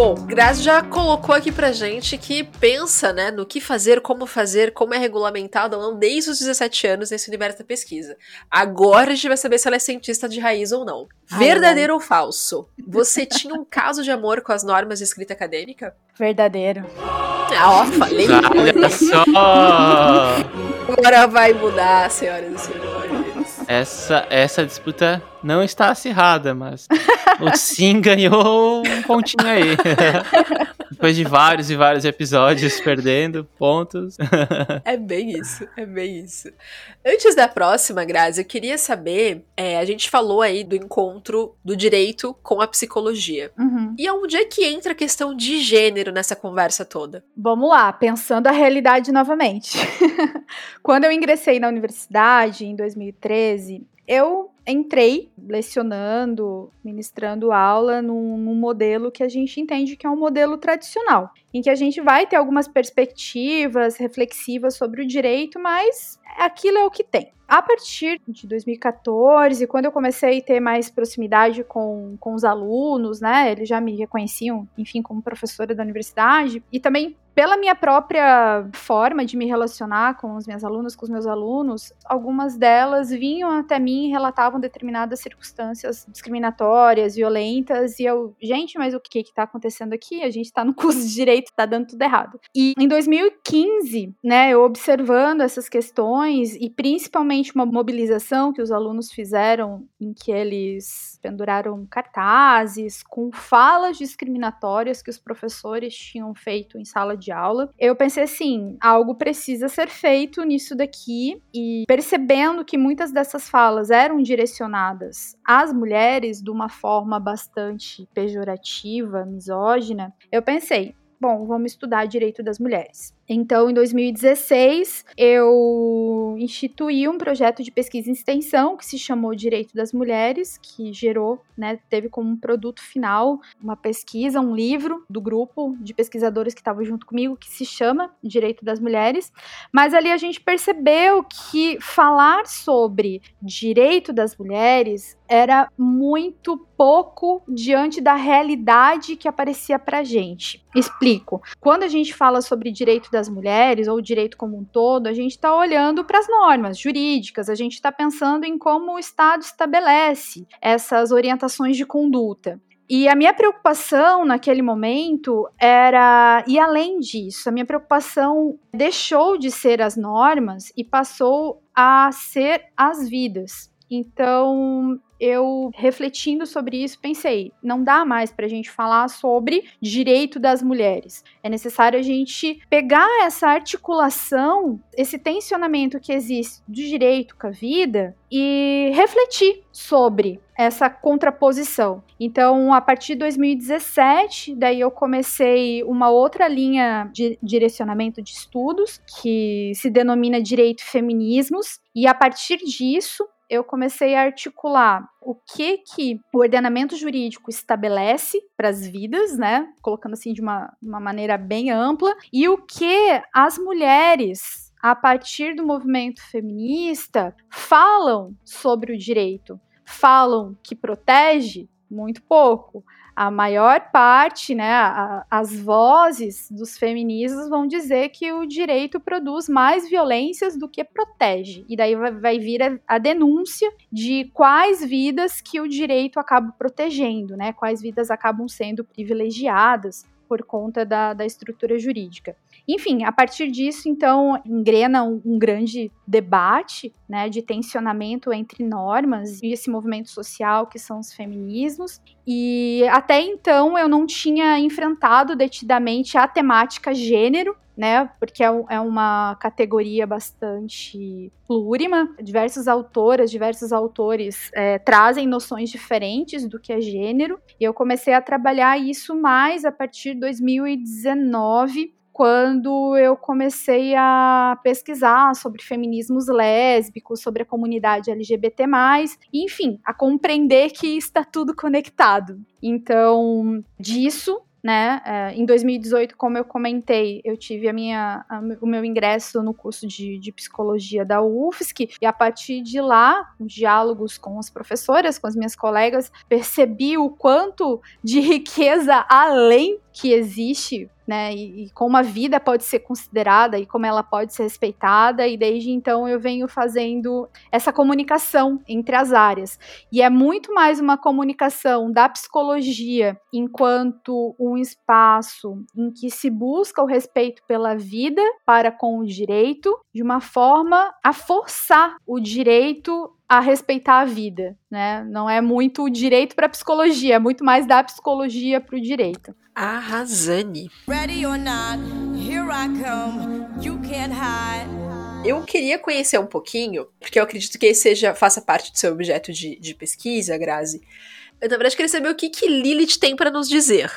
Bom, Grazi já colocou aqui pra gente que pensa, né, no que fazer, como fazer, como é regulamentado ou não desde os 17 anos nesse universo da pesquisa. Agora a gente vai saber se ela é cientista de raiz ou não. Verdadeiro Ai, ou falso? Você tinha um caso de amor com as normas de escrita acadêmica? Verdadeiro. Ah, ó, falei. Olha só! Agora vai mudar, senhoras e senhores. Essa, essa disputa não está acirrada, mas o Sim ganhou um pontinho aí. Depois de vários e vários episódios perdendo pontos. é bem isso, é bem isso. Antes da próxima, Grazi, eu queria saber: é, a gente falou aí do encontro do direito com a psicologia. Uhum. E onde é que entra a questão de gênero nessa conversa toda? Vamos lá, pensando a realidade novamente. Quando eu ingressei na universidade em 2013, eu entrei lecionando, ministrando aula num, num, modelo que a gente entende que é um modelo tradicional, em que a gente vai ter algumas perspectivas reflexivas sobre o direito, mas aquilo é o que tem. A partir de 2014, quando eu comecei a ter mais proximidade com, com os alunos, né, eles já me reconheciam, enfim, como professora da universidade, e também pela minha própria forma de me relacionar com as minhas alunas, com os meus alunos, algumas delas vinham até mim e relatavam determinadas circunstâncias discriminatórias, violentas, e eu, gente, mas o que que tá acontecendo aqui? A gente tá no curso de direito, tá dando tudo errado. E em 2015, né, eu observando essas questões e principalmente uma mobilização que os alunos fizeram em que eles penduraram cartazes com falas discriminatórias que os professores tinham feito em sala de aula. Eu pensei assim, algo precisa ser feito nisso daqui e percebendo que muitas dessas falas eram direcionadas às mulheres de uma forma bastante pejorativa, misógina, eu pensei, bom, vamos estudar direito das mulheres. Então, em 2016, eu instituí um projeto de pesquisa e extensão que se chamou Direito das Mulheres, que gerou, né, teve como produto final uma pesquisa, um livro do grupo de pesquisadores que estavam junto comigo, que se chama Direito das Mulheres. Mas ali a gente percebeu que falar sobre direito das mulheres era muito pouco diante da realidade que aparecia pra gente. Explico. Quando a gente fala sobre direito das das mulheres, ou o direito como um todo, a gente está olhando para as normas jurídicas, a gente está pensando em como o Estado estabelece essas orientações de conduta. E a minha preocupação naquele momento era ir além disso. A minha preocupação deixou de ser as normas e passou a ser as vidas. Então, eu refletindo sobre isso, pensei, não dá mais para a gente falar sobre direito das mulheres. É necessário a gente pegar essa articulação, esse tensionamento que existe do direito com a vida e refletir sobre essa contraposição. Então, a partir de 2017, daí eu comecei uma outra linha de direcionamento de estudos que se denomina Direito e Feminismos, e a partir disso eu comecei a articular o que que o ordenamento jurídico estabelece para as vidas, né? Colocando assim de uma, uma maneira bem ampla, e o que as mulheres, a partir do movimento feminista, falam sobre o direito. Falam que protege muito pouco, a maior parte, né, a, as vozes dos feministas vão dizer que o direito produz mais violências do que protege. E daí vai, vai vir a, a, denúncia de quais vidas que o direito acaba protegendo, né, quais vidas acabam sendo privilegiadas por conta da, da estrutura jurídica. Enfim, a partir disso, então, engrena um, um, grande debate né, de tensionamento entre normas e esse movimento social que são os feminismos. E até então eu não tinha enfrentado detidamente a temática gênero, né? Porque é, é, uma categoria bastante plurima. Diversas autoras, diversos autores é, trazem noções diferentes do que é gênero. E eu comecei a trabalhar isso mais a partir de 2019, quando eu comecei a pesquisar sobre feminismos lésbicos, sobre a comunidade LGBT+, enfim, a compreender que está tudo conectado. Então, disso né? É, em 2018, como eu comentei, eu tive a minha, a, o meu ingresso no curso de, de, psicologia da UFSC, e a partir de lá, diálogos com as professoras, com as minhas colegas, percebi o quanto de riqueza além que existe né? E, e, como a vida pode ser considerada e como ela pode ser respeitada, e desde então eu venho fazendo essa comunicação entre as áreas. E é muito mais uma comunicação da psicologia enquanto um espaço em que se busca o respeito pela vida para com o direito, de uma forma a forçar o direito a respeitar a vida, né? Não é muito o direito para a psicologia, é muito mais da psicologia para o direito. Arrasane. Ready or not, here I come, you can't hide. Eu queria conhecer um pouquinho, porque eu acredito que esse seja, faça parte do seu objeto de, de pesquisa, Grazi. Eu, na verdade, queria saber o que, que Lilith tem para nos dizer.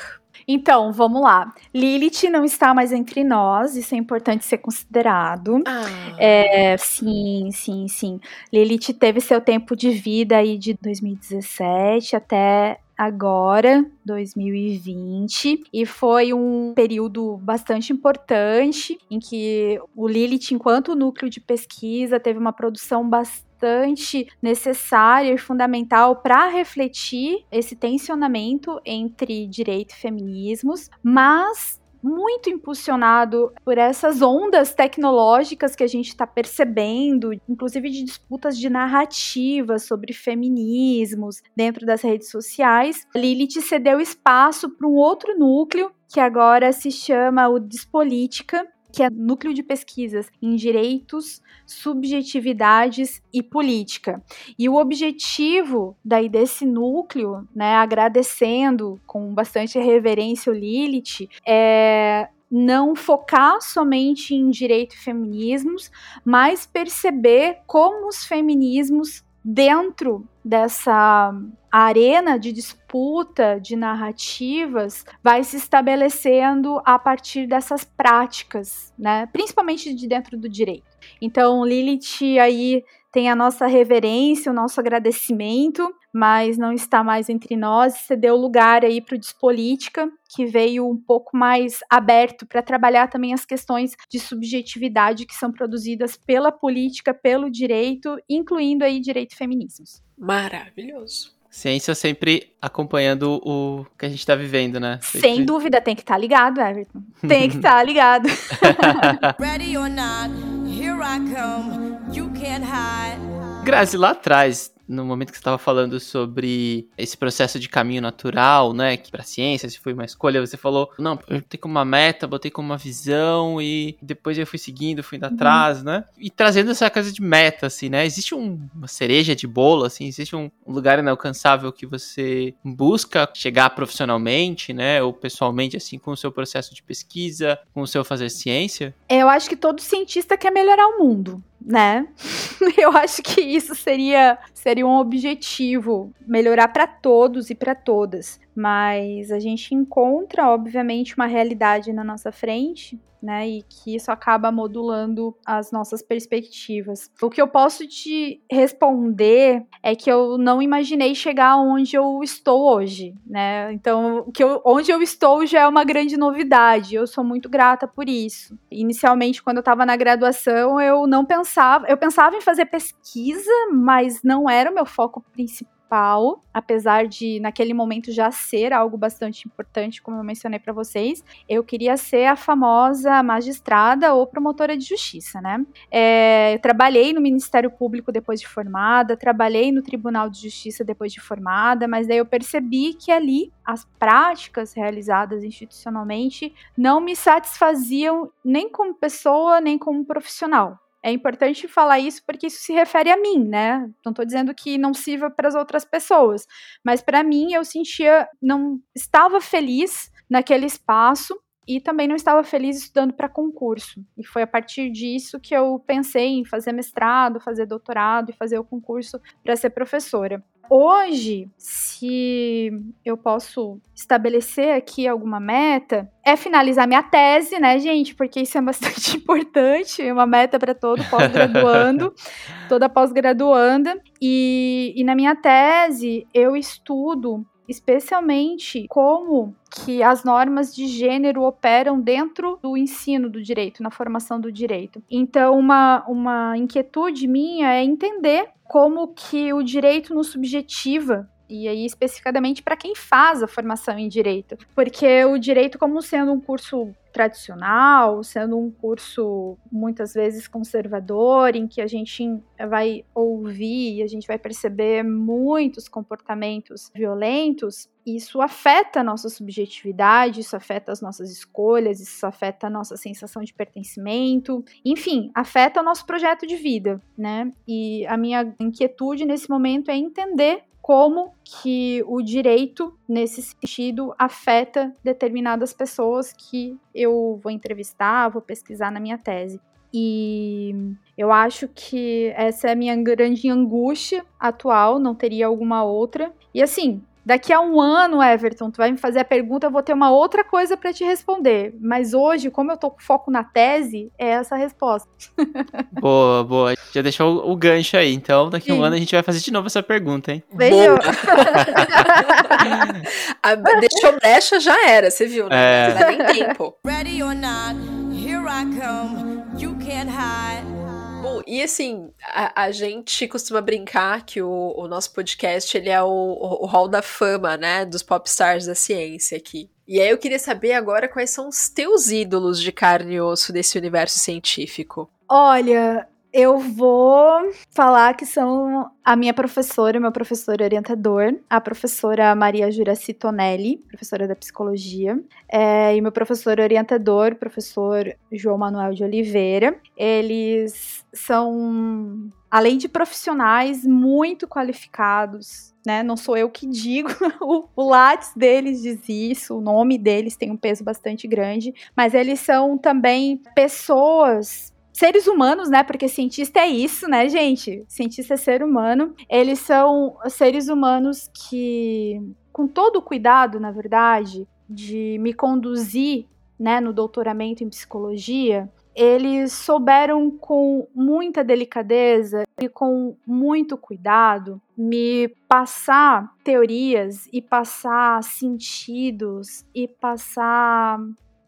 Então, vamos lá. Lilith não está mais entre nós, isso é importante ser considerado. Ah. É, sim, sim, sim. Lilith teve seu tempo de vida aí de 2017 até agora, 2020, e foi um período bastante importante em que o Lilith, enquanto núcleo de pesquisa, teve uma produção bastante bastante necessária e fundamental para refletir esse tensionamento entre direito e feminismos, mas muito impulsionado por essas ondas tecnológicas que a gente está percebendo, inclusive de disputas de narrativas sobre feminismos dentro das redes sociais. Lilith cedeu espaço para um outro núcleo que agora se chama o Despolítica, que é núcleo de pesquisas em direitos, subjetividades e política. E o objetivo daí desse núcleo, né, agradecendo com bastante reverência o Lilith, é não focar somente em direito e feminismos, mas perceber como os feminismos dentro dessa arena de disputa de narrativas vai se estabelecendo a partir dessas práticas, né? Principalmente de dentro do direito. Então, Lilith aí tem a nossa reverência, o nosso agradecimento, mas não está mais entre nós, cedeu lugar aí para o Despolítica, que veio um pouco mais aberto para trabalhar também as questões de subjetividade que são produzidas pela política, pelo direito, incluindo aí direito e feminismos. Maravilhoso. Ciência sempre acompanhando o que a gente tá vivendo, né? Sempre. Sem dúvida, tem que estar tá ligado, Everton. Tem que estar tá ligado. Ready or not, here I come, you can't hide. Grazi, lá atrás, no momento que você estava falando sobre esse processo de caminho natural, né, que para ciência, se foi uma escolha, você falou, não, eu botei como uma meta, botei como uma visão e depois eu fui seguindo, fui indo uhum. atrás, né? E trazendo essa coisa de meta, assim, né? Existe um, uma cereja de bolo, assim, existe um lugar inalcançável que você busca chegar profissionalmente, né, ou pessoalmente, assim, com o seu processo de pesquisa, com o seu fazer ciência? Eu acho que todo cientista quer melhorar o mundo né? Eu acho que isso seria, seria um objetivo, melhorar para todos e para todas. Mas a gente encontra, obviamente, uma realidade na nossa frente né? E que isso acaba modulando as nossas perspectivas. O que eu posso te responder é que eu não imaginei chegar onde eu estou hoje, né? Então, que eu, onde eu estou já é uma grande novidade. Eu sou muito grata por isso. Inicialmente, quando eu estava na graduação, eu não pensava, eu pensava em fazer pesquisa, mas não era o meu foco principal principal, apesar de naquele momento já ser algo bastante importante, como eu mencionei para vocês, eu queria ser a famosa magistrada ou promotora de justiça, né? É, eu trabalhei no Ministério Público depois de formada, trabalhei no Tribunal de Justiça depois de formada, mas daí eu percebi que ali as práticas realizadas institucionalmente não me satisfaziam nem como pessoa, nem como profissional. É importante falar isso porque isso se refere a mim, né? Não estou dizendo que não sirva para as outras pessoas, mas para mim eu sentia não estava feliz naquele espaço e também não estava feliz estudando para concurso. E foi a partir disso que eu pensei em fazer mestrado, fazer doutorado e fazer o concurso para ser professora. Hoje, se eu posso estabelecer aqui alguma meta, é finalizar minha tese, né, gente? Porque isso é bastante importante, é uma meta para todo pós-graduando, toda pós-graduanda. E, e na minha tese, eu estudo especialmente como que as normas de gênero operam dentro do ensino do direito, na formação do direito. Então, uma, uma inquietude minha é entender como que o direito nos subjetiva e aí especificadamente para quem faz a formação em direito, porque o direito como sendo um curso tradicional, sendo um curso muitas vezes conservador, em que a gente vai ouvir e a gente vai perceber muitos comportamentos violentos, isso afeta a nossa subjetividade, isso afeta as nossas escolhas, isso afeta a nossa sensação de pertencimento, enfim, afeta o nosso projeto de vida, né? E a minha inquietude nesse momento é entender como que o direito, nesse sentido, afeta determinadas pessoas que eu vou entrevistar, vou pesquisar na minha tese. E eu acho que essa é a minha grande angústia atual, não teria alguma outra. E assim, Daqui a um ano, Everton, tu vai me fazer a pergunta, eu vou ter uma outra coisa para te responder. Mas hoje, como eu tô com foco na tese, é essa a resposta. boa, boa. Já deixou o, gancho aí. Então, daqui a um ano a gente vai fazer de novo essa pergunta, hein? Beijo. deixou brecha, já era, você viu, né? É. Não dá nem tempo. Ready or not, here I come, you can't hide. Bom, e assim, a, a, gente costuma brincar que o, o nosso podcast ele é o, o, o hall da fama, né, dos popstars da ciência aqui. E aí eu queria saber agora quais são os teus ídolos de carne e osso desse universo científico. Olha, eu vou falar que são a minha professora, meu professor orientador, a professora Maria Juraci Tonelli, professora da psicologia, é, e meu professor orientador, professor João Manuel de Oliveira. Eles são, além de profissionais muito qualificados, né? Não sou eu que digo, o, o deles diz isso, o nome deles tem um peso bastante grande, mas eles são também pessoas seres humanos, né? Porque cientista é isso, né, gente? Cientista é ser humano. Eles são seres humanos que, com todo o cuidado, na verdade, de me conduzir, né, no doutoramento em psicologia, eles souberam com muita delicadeza e com muito cuidado me passar teorias e passar sentidos e passar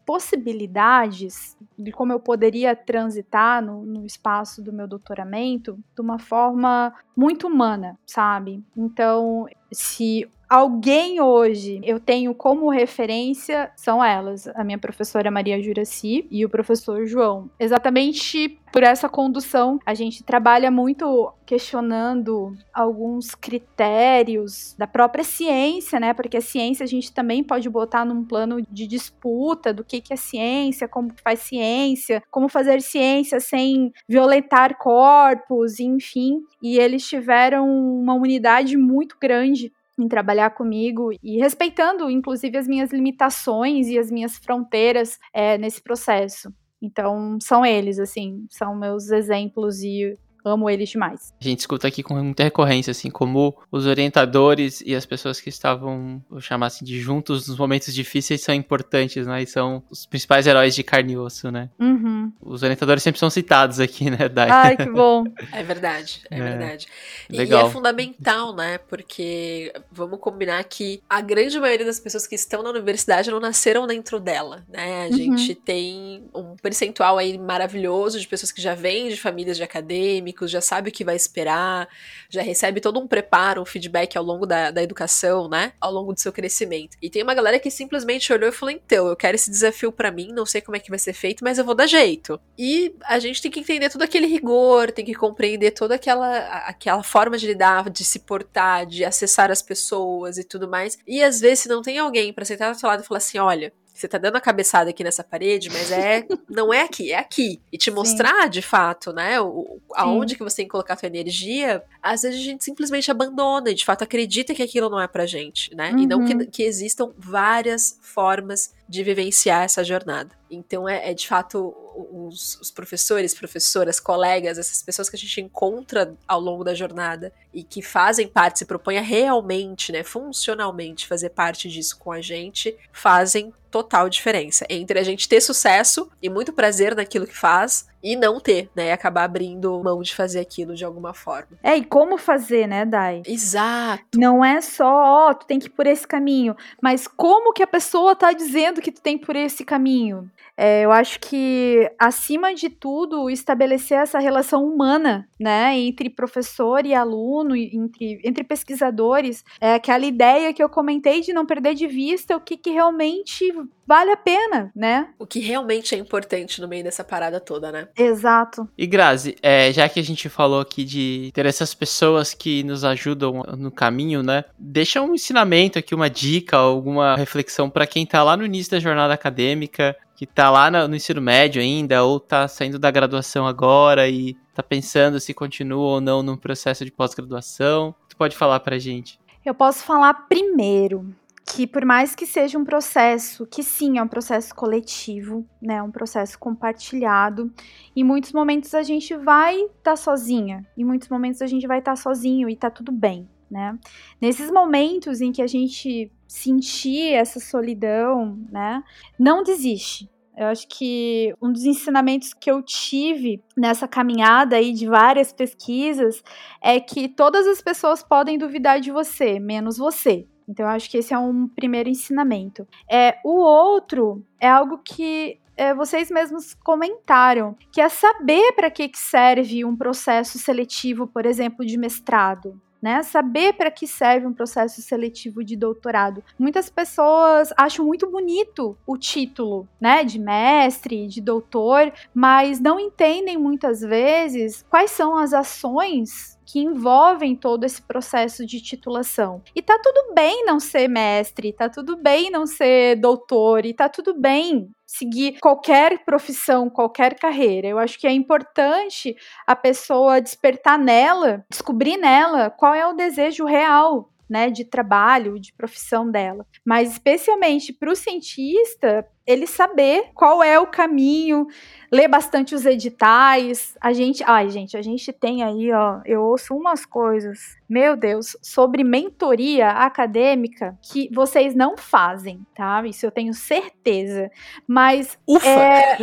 possibilidades de como eu poderia transitar no, no espaço do meu doutoramento de uma forma muito humana, sabe? Então, se alguém hoje eu tenho como referência são elas, a minha professora Maria Juraci e o professor João. Exatamente por essa condução, a gente trabalha muito questionando alguns critérios da própria ciência, né? Porque a ciência a gente também pode botar num plano de disputa do que, que é ciência, como faz ciência, como fazer ciência sem violentar corpos, enfim. E eles tiveram uma unidade muito grande em trabalhar comigo e respeitando, inclusive, as minhas limitações e as minhas fronteiras é, nesse processo. Então, são eles, assim, são meus exemplos e amo eles demais. A gente escuta aqui com muita recorrência, assim, como os orientadores e as pessoas que estavam, vou chamar assim, de juntos nos momentos difíceis são importantes, né? E são os principais heróis de carne e osso, né? Uhum. Os orientadores sempre são citados aqui, né, Dai? Ai, que bom. É verdade, é, é. verdade. Legal. E é fundamental, né? Porque vamos combinar que a grande maioria das pessoas que estão na universidade não nasceram dentro dela, né? A uhum. gente tem um percentual aí maravilhoso de pessoas que já vêm de famílias de acadêmicos, já sabe o que vai esperar, já recebe todo um preparo, um feedback ao longo da, da educação, né? Ao longo do seu crescimento. E tem uma galera que simplesmente olhou e falou: então, eu quero esse desafio para mim, não sei como é que vai ser feito, mas eu vou dar jeito. E a gente tem que entender todo aquele rigor, tem que compreender toda aquela, aquela forma de lidar, de se portar, de acessar as pessoas e tudo mais. E às vezes, se não tem alguém para sentar do seu lado e falar assim: olha, você tá dando a cabeçada aqui nessa parede, mas é não é aqui, é aqui. E te mostrar Sim. de fato, né, o, aonde que você tem que colocar a sua energia, às vezes a gente simplesmente abandona e de fato acredita que aquilo não é pra gente, né? Uhum. E não que, uhum. que existam várias formas de vivenciar essa jornada. Então é, é de fato os, os, professores, professoras, colegas, essas pessoas que a gente encontra ao longo da jornada e que fazem parte, se propõem a realmente, né, funcionalmente fazer parte disso com a gente, fazem total diferença entre a gente ter sucesso e muito prazer naquilo que faz e não ter, né? E acabar abrindo mão de fazer aquilo de alguma forma. É, e como fazer, né, Dai? Exato. Não é só, ó, tu tem que ir por esse caminho, mas como que a pessoa tá dizendo que tu tem que ir por esse caminho? É, eu acho que, acima de tudo, estabelecer essa relação humana, né, entre professor e aluno, entre, entre pesquisadores, é aquela ideia que eu comentei de não perder de vista o que, que realmente vale a pena, né? O que realmente é importante no meio dessa parada toda, né? Exato. E Grazi, é, já que a gente falou aqui de ter essas pessoas que nos ajudam no caminho, né? Deixa um ensinamento aqui, uma dica, alguma reflexão para quem tá lá no início da jornada acadêmica, que tá lá no, no, ensino médio ainda, ou tá saindo da graduação agora e tá pensando se continua ou não num processo de pós-graduação. Tu pode falar pra gente? Eu posso falar primeiro que por mais que seja um processo, que sim, é um processo coletivo, né, um processo compartilhado, em muitos momentos a gente vai estar tá sozinha, em muitos momentos a gente vai estar tá sozinho e tá tudo bem, né? Nesses momentos em que a gente sentir essa solidão, né? Não desiste. Eu acho que um dos ensinamentos que eu tive nessa caminhada aí de várias pesquisas é que todas as pessoas podem duvidar de você, menos você. Então, eu acho que esse é um primeiro ensinamento. É, o outro é algo que é, vocês mesmos comentaram, que é saber para que, que serve um processo seletivo, por exemplo, de mestrado né? Saber para que serve um processo seletivo de doutorado. Muitas pessoas acham muito bonito o título, né, de mestre, de doutor, mas não entendem muitas vezes quais são as ações que envolvem todo esse processo de titulação. E tá tudo bem não ser mestre, tá tudo bem não ser doutor, e tá tudo bem seguir qualquer profissão, qualquer carreira. Eu acho que é importante a pessoa despertar nela, descobrir nela qual é o desejo real né, de trabalho, de profissão dela. Mas especialmente para o cientista, ele saber qual é o caminho, ler bastante os editais. A gente, ai, gente, a gente tem aí, ó, eu ouço umas coisas, meu Deus, sobre mentoria acadêmica que vocês não fazem, tá? Isso eu tenho certeza. Mas Ufa. É...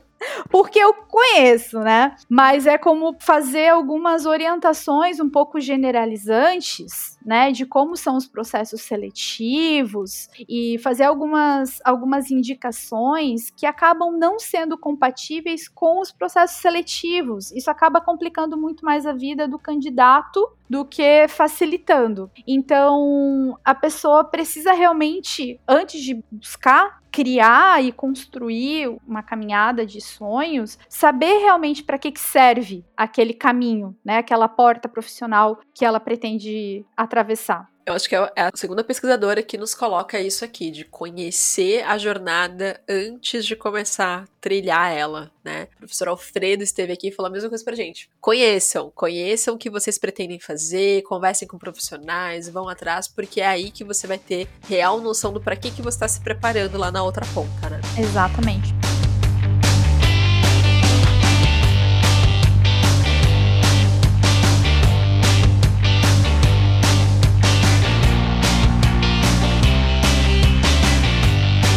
porque eu conheço, né? Mas é como fazer algumas orientações um pouco generalizantes, né, de como são os processos seletivos e fazer algumas, algumas indicações que acabam não sendo compatíveis com os processos seletivos. Isso acaba complicando muito mais a vida do candidato do que facilitando. Então, a pessoa precisa realmente, antes de buscar criar e construir uma caminhada de sonhos, saber realmente para que, que serve aquele caminho, né? Aquela porta profissional que ela pretende atravessar. Eu acho que é, é a segunda pesquisadora que nos coloca isso aqui, de conhecer a jornada antes de começar a trilhar ela, né? O professor Alfredo esteve aqui e falou a mesma coisa pra gente. Conheçam, conheçam o que vocês pretendem fazer, conversem com profissionais, vão atrás, porque é aí que você vai ter real noção do para que, que você está se preparando lá na outra ponta, né? Exatamente.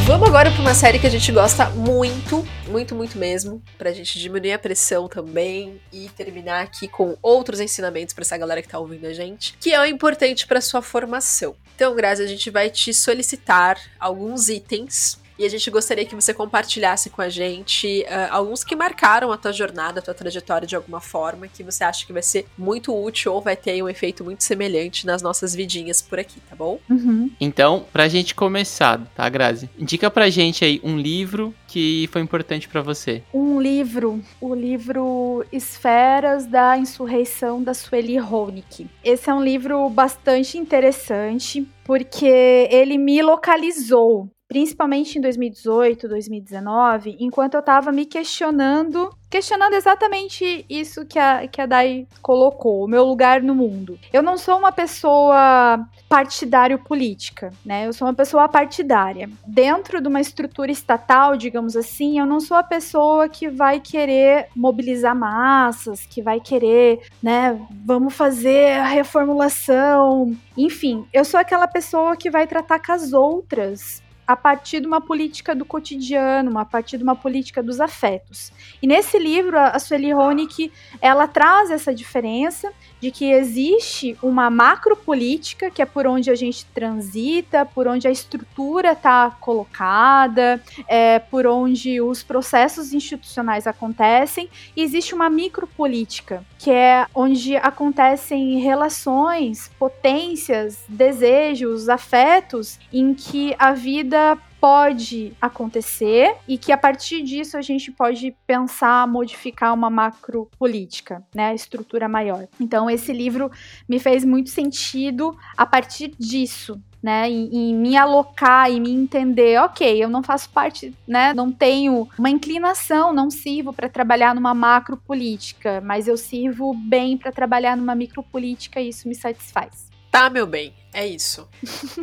Vamos agora para uma série que a gente gosta muito, muito, muito mesmo, pra gente diminuir a pressão também e terminar aqui com outros ensinamentos para essa galera que tá ouvindo a gente, que é importante para sua formação. Então, Grazi, a gente vai te solicitar alguns itens e a gente gostaria que você compartilhasse com a gente uh, alguns que marcaram a tua jornada, a tua trajetória de alguma forma, que você acha que vai ser muito útil ou vai ter um efeito muito semelhante nas nossas vidinhas por aqui, tá bom? Uhum. Então, pra gente começar, tá, Grazi? Indica pra gente aí um livro que foi importante para você. Um livro, o livro Esferas da Insurreição da Sueli Honig. Esse é um livro bastante interessante porque ele me localizou principalmente em 2018, 2019, enquanto eu estava me questionando, questionando exatamente isso que a, que a Dai colocou, o meu lugar no mundo. Eu não sou uma pessoa partidário política, né? Eu sou uma pessoa partidária. Dentro de uma estrutura estatal, digamos assim, eu não sou a pessoa que vai querer mobilizar massas, que vai querer, né, vamos fazer a reformulação. Enfim, eu sou aquela pessoa que vai tratar com as outras a partir de uma política do cotidiano, a partir de uma política dos afetos. E nesse livro, a Sueli Honig, ela traz essa diferença de que existe uma macropolítica, que é por onde a gente transita, por onde a estrutura está colocada, é, por onde os processos institucionais acontecem, e existe uma micropolítica, que é onde acontecem relações, potências, desejos, afetos, em que a vida pode acontecer e que a partir disso a gente pode pensar modificar uma macro política, né, a estrutura maior. Então esse livro me fez muito sentido a partir disso, né, em, me alocar e me entender, ok, eu não faço parte, né, não tenho uma inclinação, não sirvo para trabalhar numa macro política, mas eu sirvo bem para trabalhar numa micro política e isso me satisfaz. Tá, meu bem. É isso.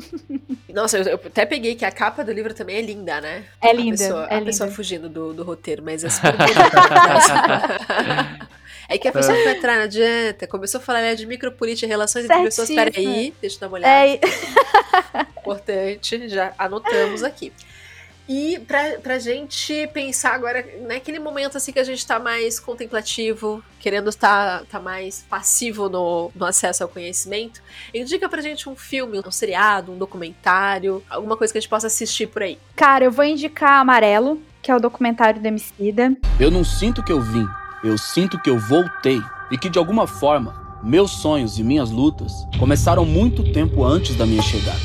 Nossa, eu, eu, até peguei que a capa do livro também é linda, né? É linda. A pessoa, é a linda. pessoa fugindo do, do roteiro, mas é super É que a pessoa vai entrar, não adianta. Começou a falar né, de micropolítica, relações entre pessoas. Peraí, deixa eu dar uma olhada. É... Importante, já anotamos aqui. E pra, pra gente pensar agora, naquele momento assim que a gente tá mais contemplativo, querendo estar tá, tá mais passivo no, no acesso ao conhecimento, indica pra gente um filme, um seriado, um documentário, alguma coisa que a gente possa assistir por aí. Cara, eu vou indicar Amarelo, que é o documentário do Emicida. Eu não sinto que eu vim, eu sinto que eu voltei. E que de alguma forma, meus sonhos e minhas lutas começaram muito tempo antes da minha chegada.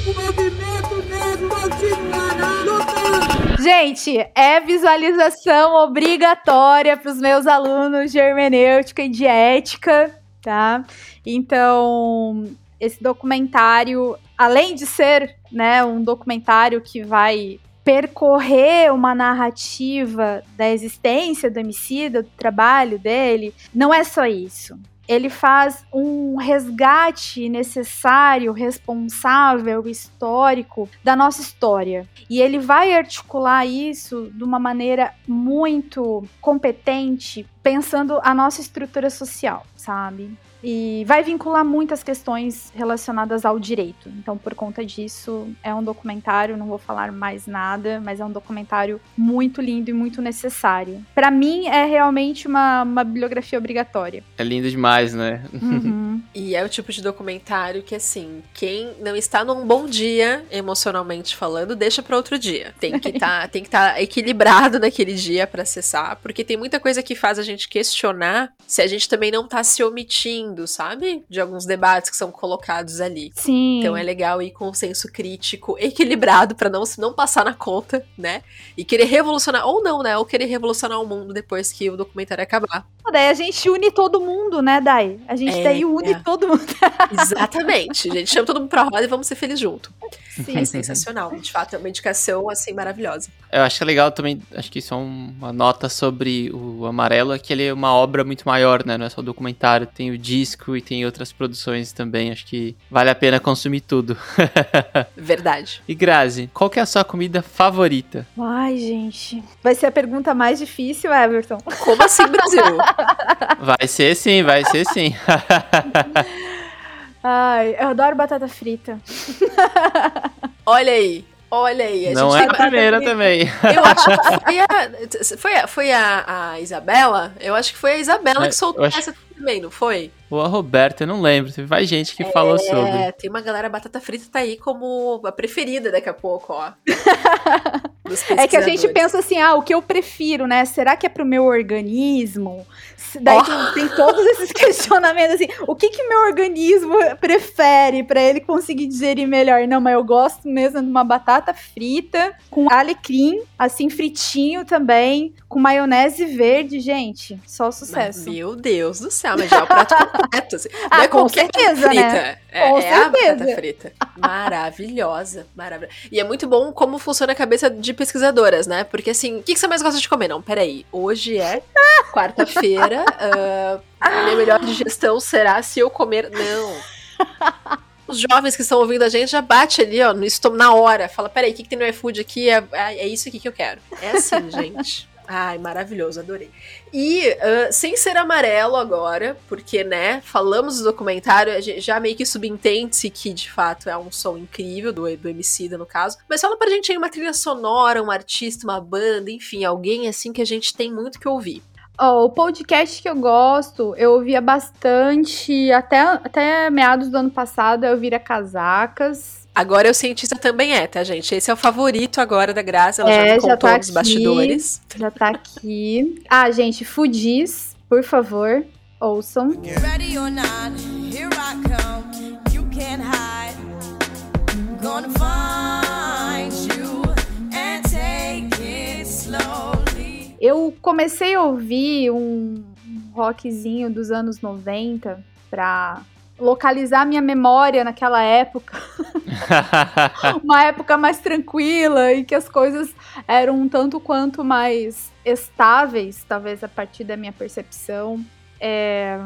Gente, é visualização obrigatória para os meus alunos de hermenêutica e de ética, tá? Então, esse documentário, além de ser, né, um documentário que vai percorrer uma narrativa da existência do homicida, do trabalho dele, não é só isso ele faz um resgate necessário, responsável, histórico da nossa história. E ele vai articular isso de uma maneira muito competente, pensando a nossa estrutura social, sabe? E vai vincular muitas questões relacionadas ao direito. Então, por conta disso, é um documentário, não vou falar mais nada, mas é um documentário muito lindo e muito necessário. Para mim, é realmente uma, uma bibliografia obrigatória. É lindo demais, né? Uhum. E é o tipo de documentário que, assim, quem não está num bom dia, emocionalmente falando, deixa para outro dia. Tem que tá, tem que estar tá equilibrado naquele dia para acessar, porque tem muita coisa que faz a gente questionar se a gente também não tá se omitindo, sabe? De alguns debates que são colocados ali. Sim. Então é legal ir com um senso crítico equilibrado para não não passar na conta, né? E querer revolucionar ou não, né? Ou querer revolucionar o mundo depois que o documentário acabar. Daí a gente une todo mundo, né, Dai? A gente É, daí une é. todo mundo. Exatamente. A gente chama todo mundo pra roda e vamos ser felizes junto. Sim. É sensacional. De fato, é uma indicação, assim, maravilhosa. Eu acho que é legal também, acho que isso é uma nota sobre o Amarelo, é que ele é uma obra muito maior, né? Não é só documentário, tem o disco e tem outras produções também. Acho que vale a pena consumir tudo. Verdade. E Grazi, qual que é a sua comida favorita? Ai, gente. Vai ser a pergunta mais difícil, Everton. Como assim, Brasil? Vai ser sim, vai ser sim. Ai, eu adoro batata frita. Olha aí. Olha aí. A Não gente é tem a primeira também. Eu acho que foi a. Foi a, foi a, a Isabela? Eu acho que foi a Isabela É, que soltou acho- essa também, não foi? Ou a Roberta, eu não lembro. Teve mais gente que falou sobre. É, tem uma galera batata frita tá aí como a preferida daqui a pouco, ó. É que a gente pensa assim, ah, o que eu prefiro, né? Será que é pro meu organismo? Daí Oh. tem, todos esses questionamentos assim, o que que meu organismo prefere pra ele conseguir digerir melhor? Não, mas eu gosto mesmo de uma batata frita com alecrim, assim fritinho também, com maionese verde, gente, só Mas, sucesso. meu Deus do céu, mas já é o prato completo. Assim. Ah, é com certeza, frita. né? É, Com é a batata certeza. frita. Maravilhosa, maravilhosa. E é muito bom como funciona a cabeça de pesquisadoras, né? Porque assim, o que, que você mais gosta de comer? Não, peraí. Hoje é quarta-feira. Ah, minha melhor digestão será se eu comer. Não. Os jovens que estão ouvindo a gente já bate ali, ó, no estômago na hora. Fala, peraí, o que, que tem no iFood aqui? É, é é isso aqui que eu quero. É assim, gente. Ai, maravilhoso, adorei. E ah, sem ser amarelo agora, porque, né, falamos do documentário, já meio que subentende-se que de fato é um som incrível do, do Emicida, no caso. Mas fala pra gente aí uma trilha sonora, um artista, uma banda, enfim, alguém assim que a gente tem muito que ouvir. Ó, o podcast que eu gosto, eu ouvia bastante, até, até meados do ano passado, eu vira casacas. Agora o cientista também é, tá, gente? Esse é o favorito agora da Graça, ela É, já me já contou tá nos aqui. bastidores. Já tá aqui. Ah, gente, Fudis, por favor, ouçam. Ready or not, here I come. You can't hide. Gonna find Eu comecei a ouvir um rockzinho dos anos 90 pra localizar minha memória naquela época. Uma época mais tranquila e que as coisas eram um tanto quanto mais estáveis, talvez a partir da minha percepção. É...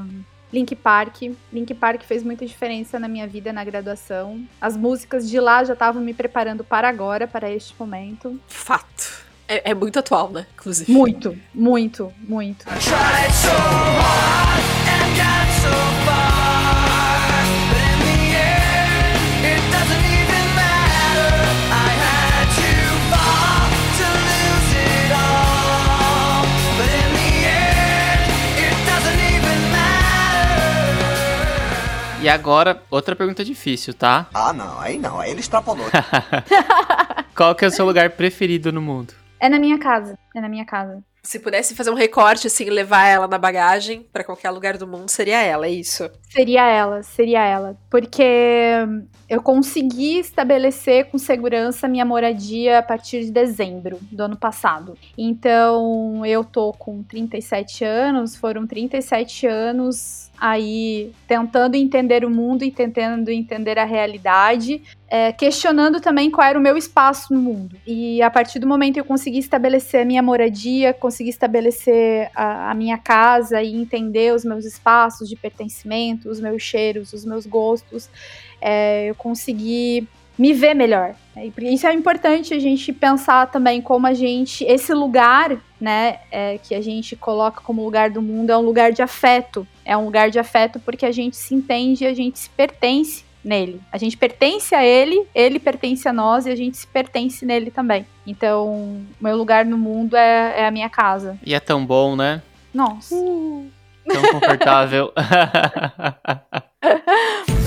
Link Park. Link Park fez muita diferença na minha vida na graduação. As músicas de lá já estavam me preparando para agora, para este momento. Fato. É, é muito atual, né? Inclusive. Muito, muito, muito. E agora, outra pergunta difícil, tá? Ah, não, aí não, aí ele extrapolou. Qual que é o seu lugar preferido no mundo? É na minha casa. É na minha casa. Se pudesse fazer um recorte, assim, levar ela na bagagem pra qualquer lugar do mundo, seria ela, é isso. Seria ela, seria ela. Porque eu consegui estabelecer com segurança minha moradia a partir de dezembro do ano passado. Então, eu tô com 37 anos, foram 37 anos aí tentando entender o mundo e tentando entender a realidade, é, questionando também qual era o meu espaço no mundo. E a partir do momento que eu consegui estabelecer a minha moradia, consegui estabelecer a, a minha casa e entender os meus espaços de pertencimento, os meus cheiros, os meus gostos, é, eu consegui me ver melhor. Por Isso é importante a gente pensar também como a gente, esse lugar, né, é, que a gente coloca como lugar do mundo é um lugar de afeto. É um lugar de afeto porque a gente se entende e a gente se pertence nele. A gente pertence a ele, ele pertence a nós e a gente se pertence nele também. Então, meu lugar no mundo é, é a minha casa. E é tão bom, né? Nossa. Tão confortável.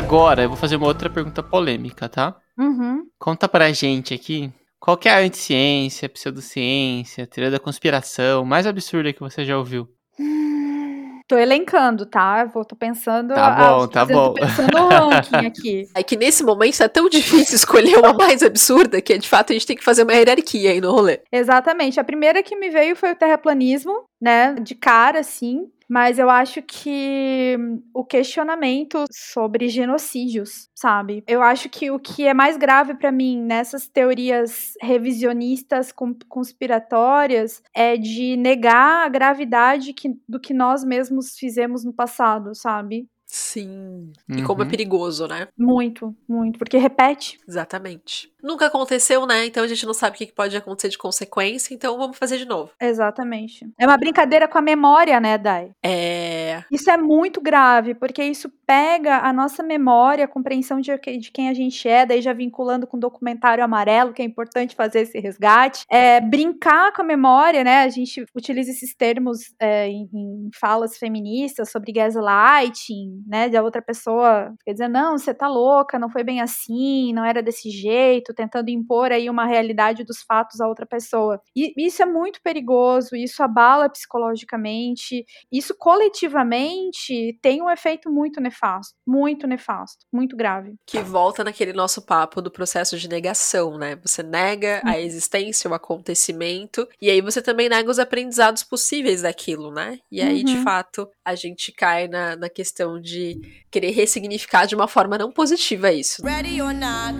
Agora, eu vou fazer uma outra pergunta polêmica, tá? Uhum. Conta pra gente aqui qual que é a anticiência, pseudociência, teoria da conspiração mais absurda que você já ouviu. Tô elencando, tá? Vou, tô pensando. Tá bom, tá bom. Tô pensando no ranking aqui. É que nesse momento é tão difícil escolher uma mais absurda que de fato a gente tem que fazer uma hierarquia aí no rolê. Exatamente. A primeira que me veio foi o terraplanismo, né? De cara, assim. Mas eu acho que o questionamento sobre genocídios, sabe? Eu acho que o que é mais grave pra mim nessas teorias revisionistas com- conspiratórias é de negar a gravidade que- do que nós mesmos fizemos no passado, sabe? Sim. E como é Uhum. perigoso, né? Muito, muito. Porque repete. Exatamente. Nunca aconteceu, né? Então a gente não sabe o que pode acontecer de consequência, então vamos fazer de novo. Exatamente. É uma brincadeira com a memória, né, Dai? É. Isso é muito grave, porque isso pega a nossa memória, a compreensão de, de quem a gente é, daí já vinculando com o documentário amarelo, que é importante fazer esse resgate. É, brincar com a memória, né? A gente utiliza esses termos é, em, em falas feministas sobre gaslighting, né? De a outra pessoa quer dizer, não, você tá louca, não foi bem assim, não era desse jeito, tentando impor aí uma realidade dos fatos a outra pessoa. E isso é muito perigoso, isso abala psicologicamente, isso coletivamente tem um efeito muito nefasto, muito nefasto, muito grave. Que volta naquele nosso papo do processo de negação, né? Você nega a existência, o acontecimento, e aí você também nega os aprendizados possíveis daquilo, né? E aí, de Uhum. fato, a gente cai na, na questão de querer ressignificar de uma forma não positiva isso. Ready or not,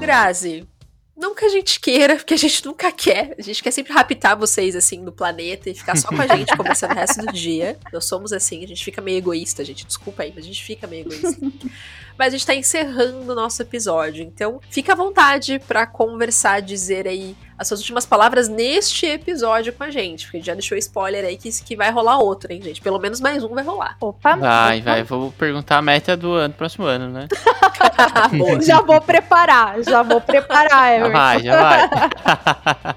Grazi, que a gente queira, porque a gente nunca quer. A gente quer sempre raptar vocês, assim, do planeta e ficar só com a gente conversando o resto do dia. Nós somos assim, a gente fica meio egoísta, gente. Desculpa aí, mas a gente fica meio egoísta. Mas a gente tá encerrando o nosso episódio. Então, fica à vontade pra conversar, dizer aí as suas últimas palavras neste episódio com a gente. Porque já deixou spoiler aí que, que vai rolar outro, hein, gente? Pelo menos mais um vai rolar. Opa, Vai, opa. vai. Vou perguntar a meta do ano, próximo ano, né? Já vou preparar, já vou preparar, Já Everton. vai, já vai.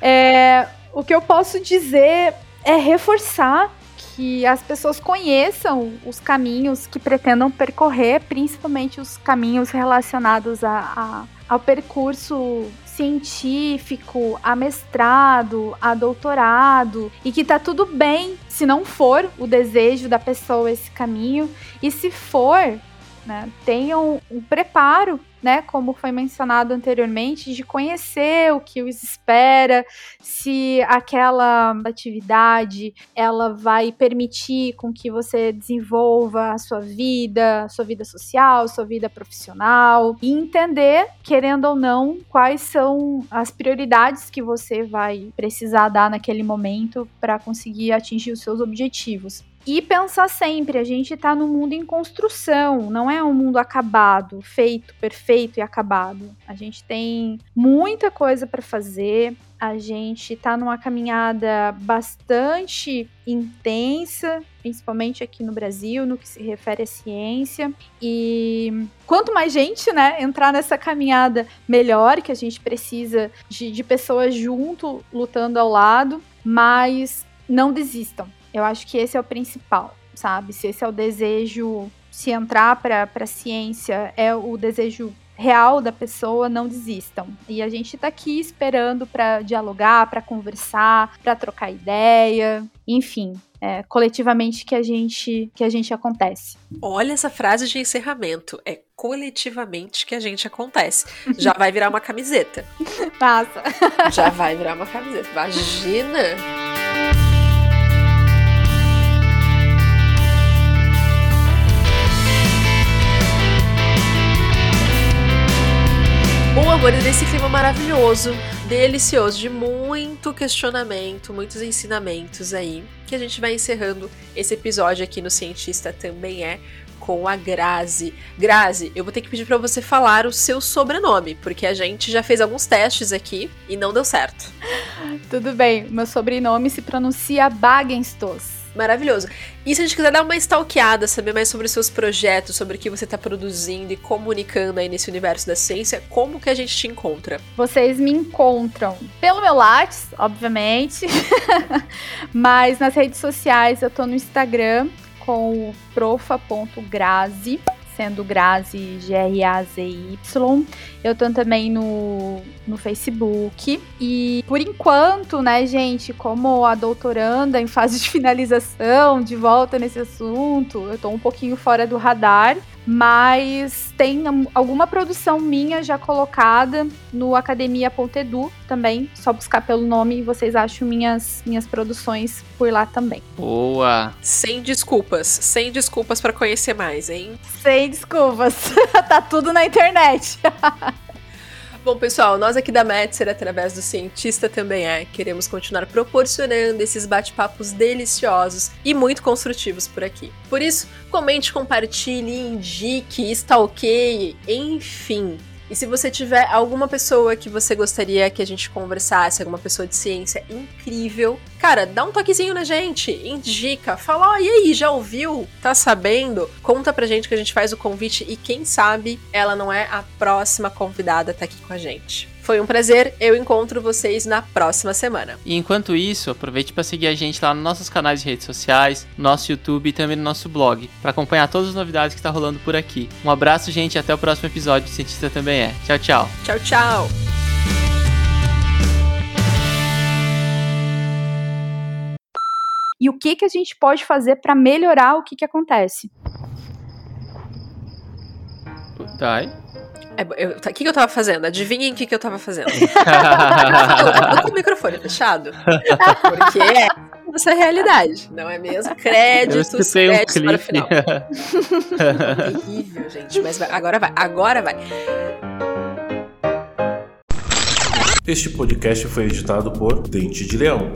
É, o que eu posso dizer é reforçar que as pessoas conheçam os caminhos que pretendam percorrer, principalmente os caminhos relacionados a, a- ao percurso científico, a mestrado, a doutorado, e que tá tudo bem se não for o desejo da pessoa esse caminho, e se for, né, tenham um preparo, né, como foi mencionado anteriormente, de conhecer o que os espera, se aquela atividade ela vai permitir com que você desenvolva a sua vida, a sua vida social, sua vida profissional e entender, querendo ou não, quais são as prioridades que você vai precisar dar naquele momento para conseguir atingir os seus objetivos. E pensar sempre, a gente tá num mundo em construção, não é um mundo acabado, feito, perfeito e acabado. A gente tem muita coisa para fazer, a gente tá numa caminhada bastante intensa, principalmente aqui no Brasil, no que se refere à ciência. E quanto mais gente, né, entrar nessa caminhada, melhor, que a gente precisa de, de pessoas junto, lutando ao lado, mas não desistam. Eu acho que esse é o principal, sabe? Se esse é o desejo, se entrar para a ciência é o desejo real da pessoa, não desistam. E a gente tá aqui esperando para dialogar, para conversar, para trocar ideia, enfim, é coletivamente que a gente que a gente acontece. Olha essa frase de encerramento. É coletivamente que a gente acontece. Já vai virar uma camiseta. Passa. Já vai virar uma camiseta. Imagina! Bom, amores, nesse clima maravilhoso, delicioso, de muito questionamento, muitos ensinamentos aí, que a gente vai encerrando esse episódio aqui no Cientista Também É, com a Grazi. Grazi, eu vou ter que pedir para você falar o seu sobrenome, porque a gente já fez alguns testes aqui e não deu certo. Tudo bem, meu sobrenome se pronuncia Bagenstos. Maravilhoso. E se a gente quiser dar uma stalkeada, saber mais sobre os seus projetos, sobre o que você está produzindo e comunicando aí nesse universo da ciência, como que a gente te encontra? Vocês me encontram pelo meu Lattes, obviamente, mas nas redes sociais eu tô no Instagram com o profa.grazi, sendo Grazi G-R-A-Z-Y. Eu tô também no, no Facebook. E por enquanto, né, gente, como a doutoranda em fase de finalização, de volta nesse assunto, eu tô um pouquinho fora do radar. Mas tem alguma produção minha já colocada no academia.edu também. Só buscar pelo nome e vocês acham minhas, minhas produções por lá também. Boa! Sem desculpas, sem desculpas para conhecer mais, hein? Sem desculpas. tá tudo na internet. Bom, pessoal, nós aqui da Metzer, através do Cientista Também É, queremos continuar proporcionando esses bate-papos deliciosos e muito construtivos por aqui. Por isso, comente, compartilhe, indique, stalkeie, enfim. E se você tiver alguma pessoa que você gostaria que a gente conversasse, alguma pessoa de ciência incrível, cara, dá um toquezinho na gente, indica, fala, oh, e aí, já ouviu? Tá sabendo? Conta pra gente que a gente faz o convite e quem sabe ela não é a próxima convidada a tá aqui com a gente. Foi um prazer, eu encontro vocês na próxima semana. E enquanto isso, aproveite para seguir a gente lá nos nossos canais de redes sociais, nosso YouTube e também no nosso blog, para acompanhar todas as novidades que está rolando por aqui. Um abraço, gente, e até o próximo episódio de Cientista Também É. Tchau, tchau. Tchau, tchau. E o que, que a gente pode fazer para melhorar o que, que acontece? Vai. O que, que eu tava fazendo? Adivinhem o que, que eu tava fazendo. eu tô com o microfone fechado. Porque é essa realidade, não é mesmo? Créditos, eu créditos um para o final. Terrível, gente. Mas vai, agora vai, agora vai. Este podcast foi editado por Dente de Leão.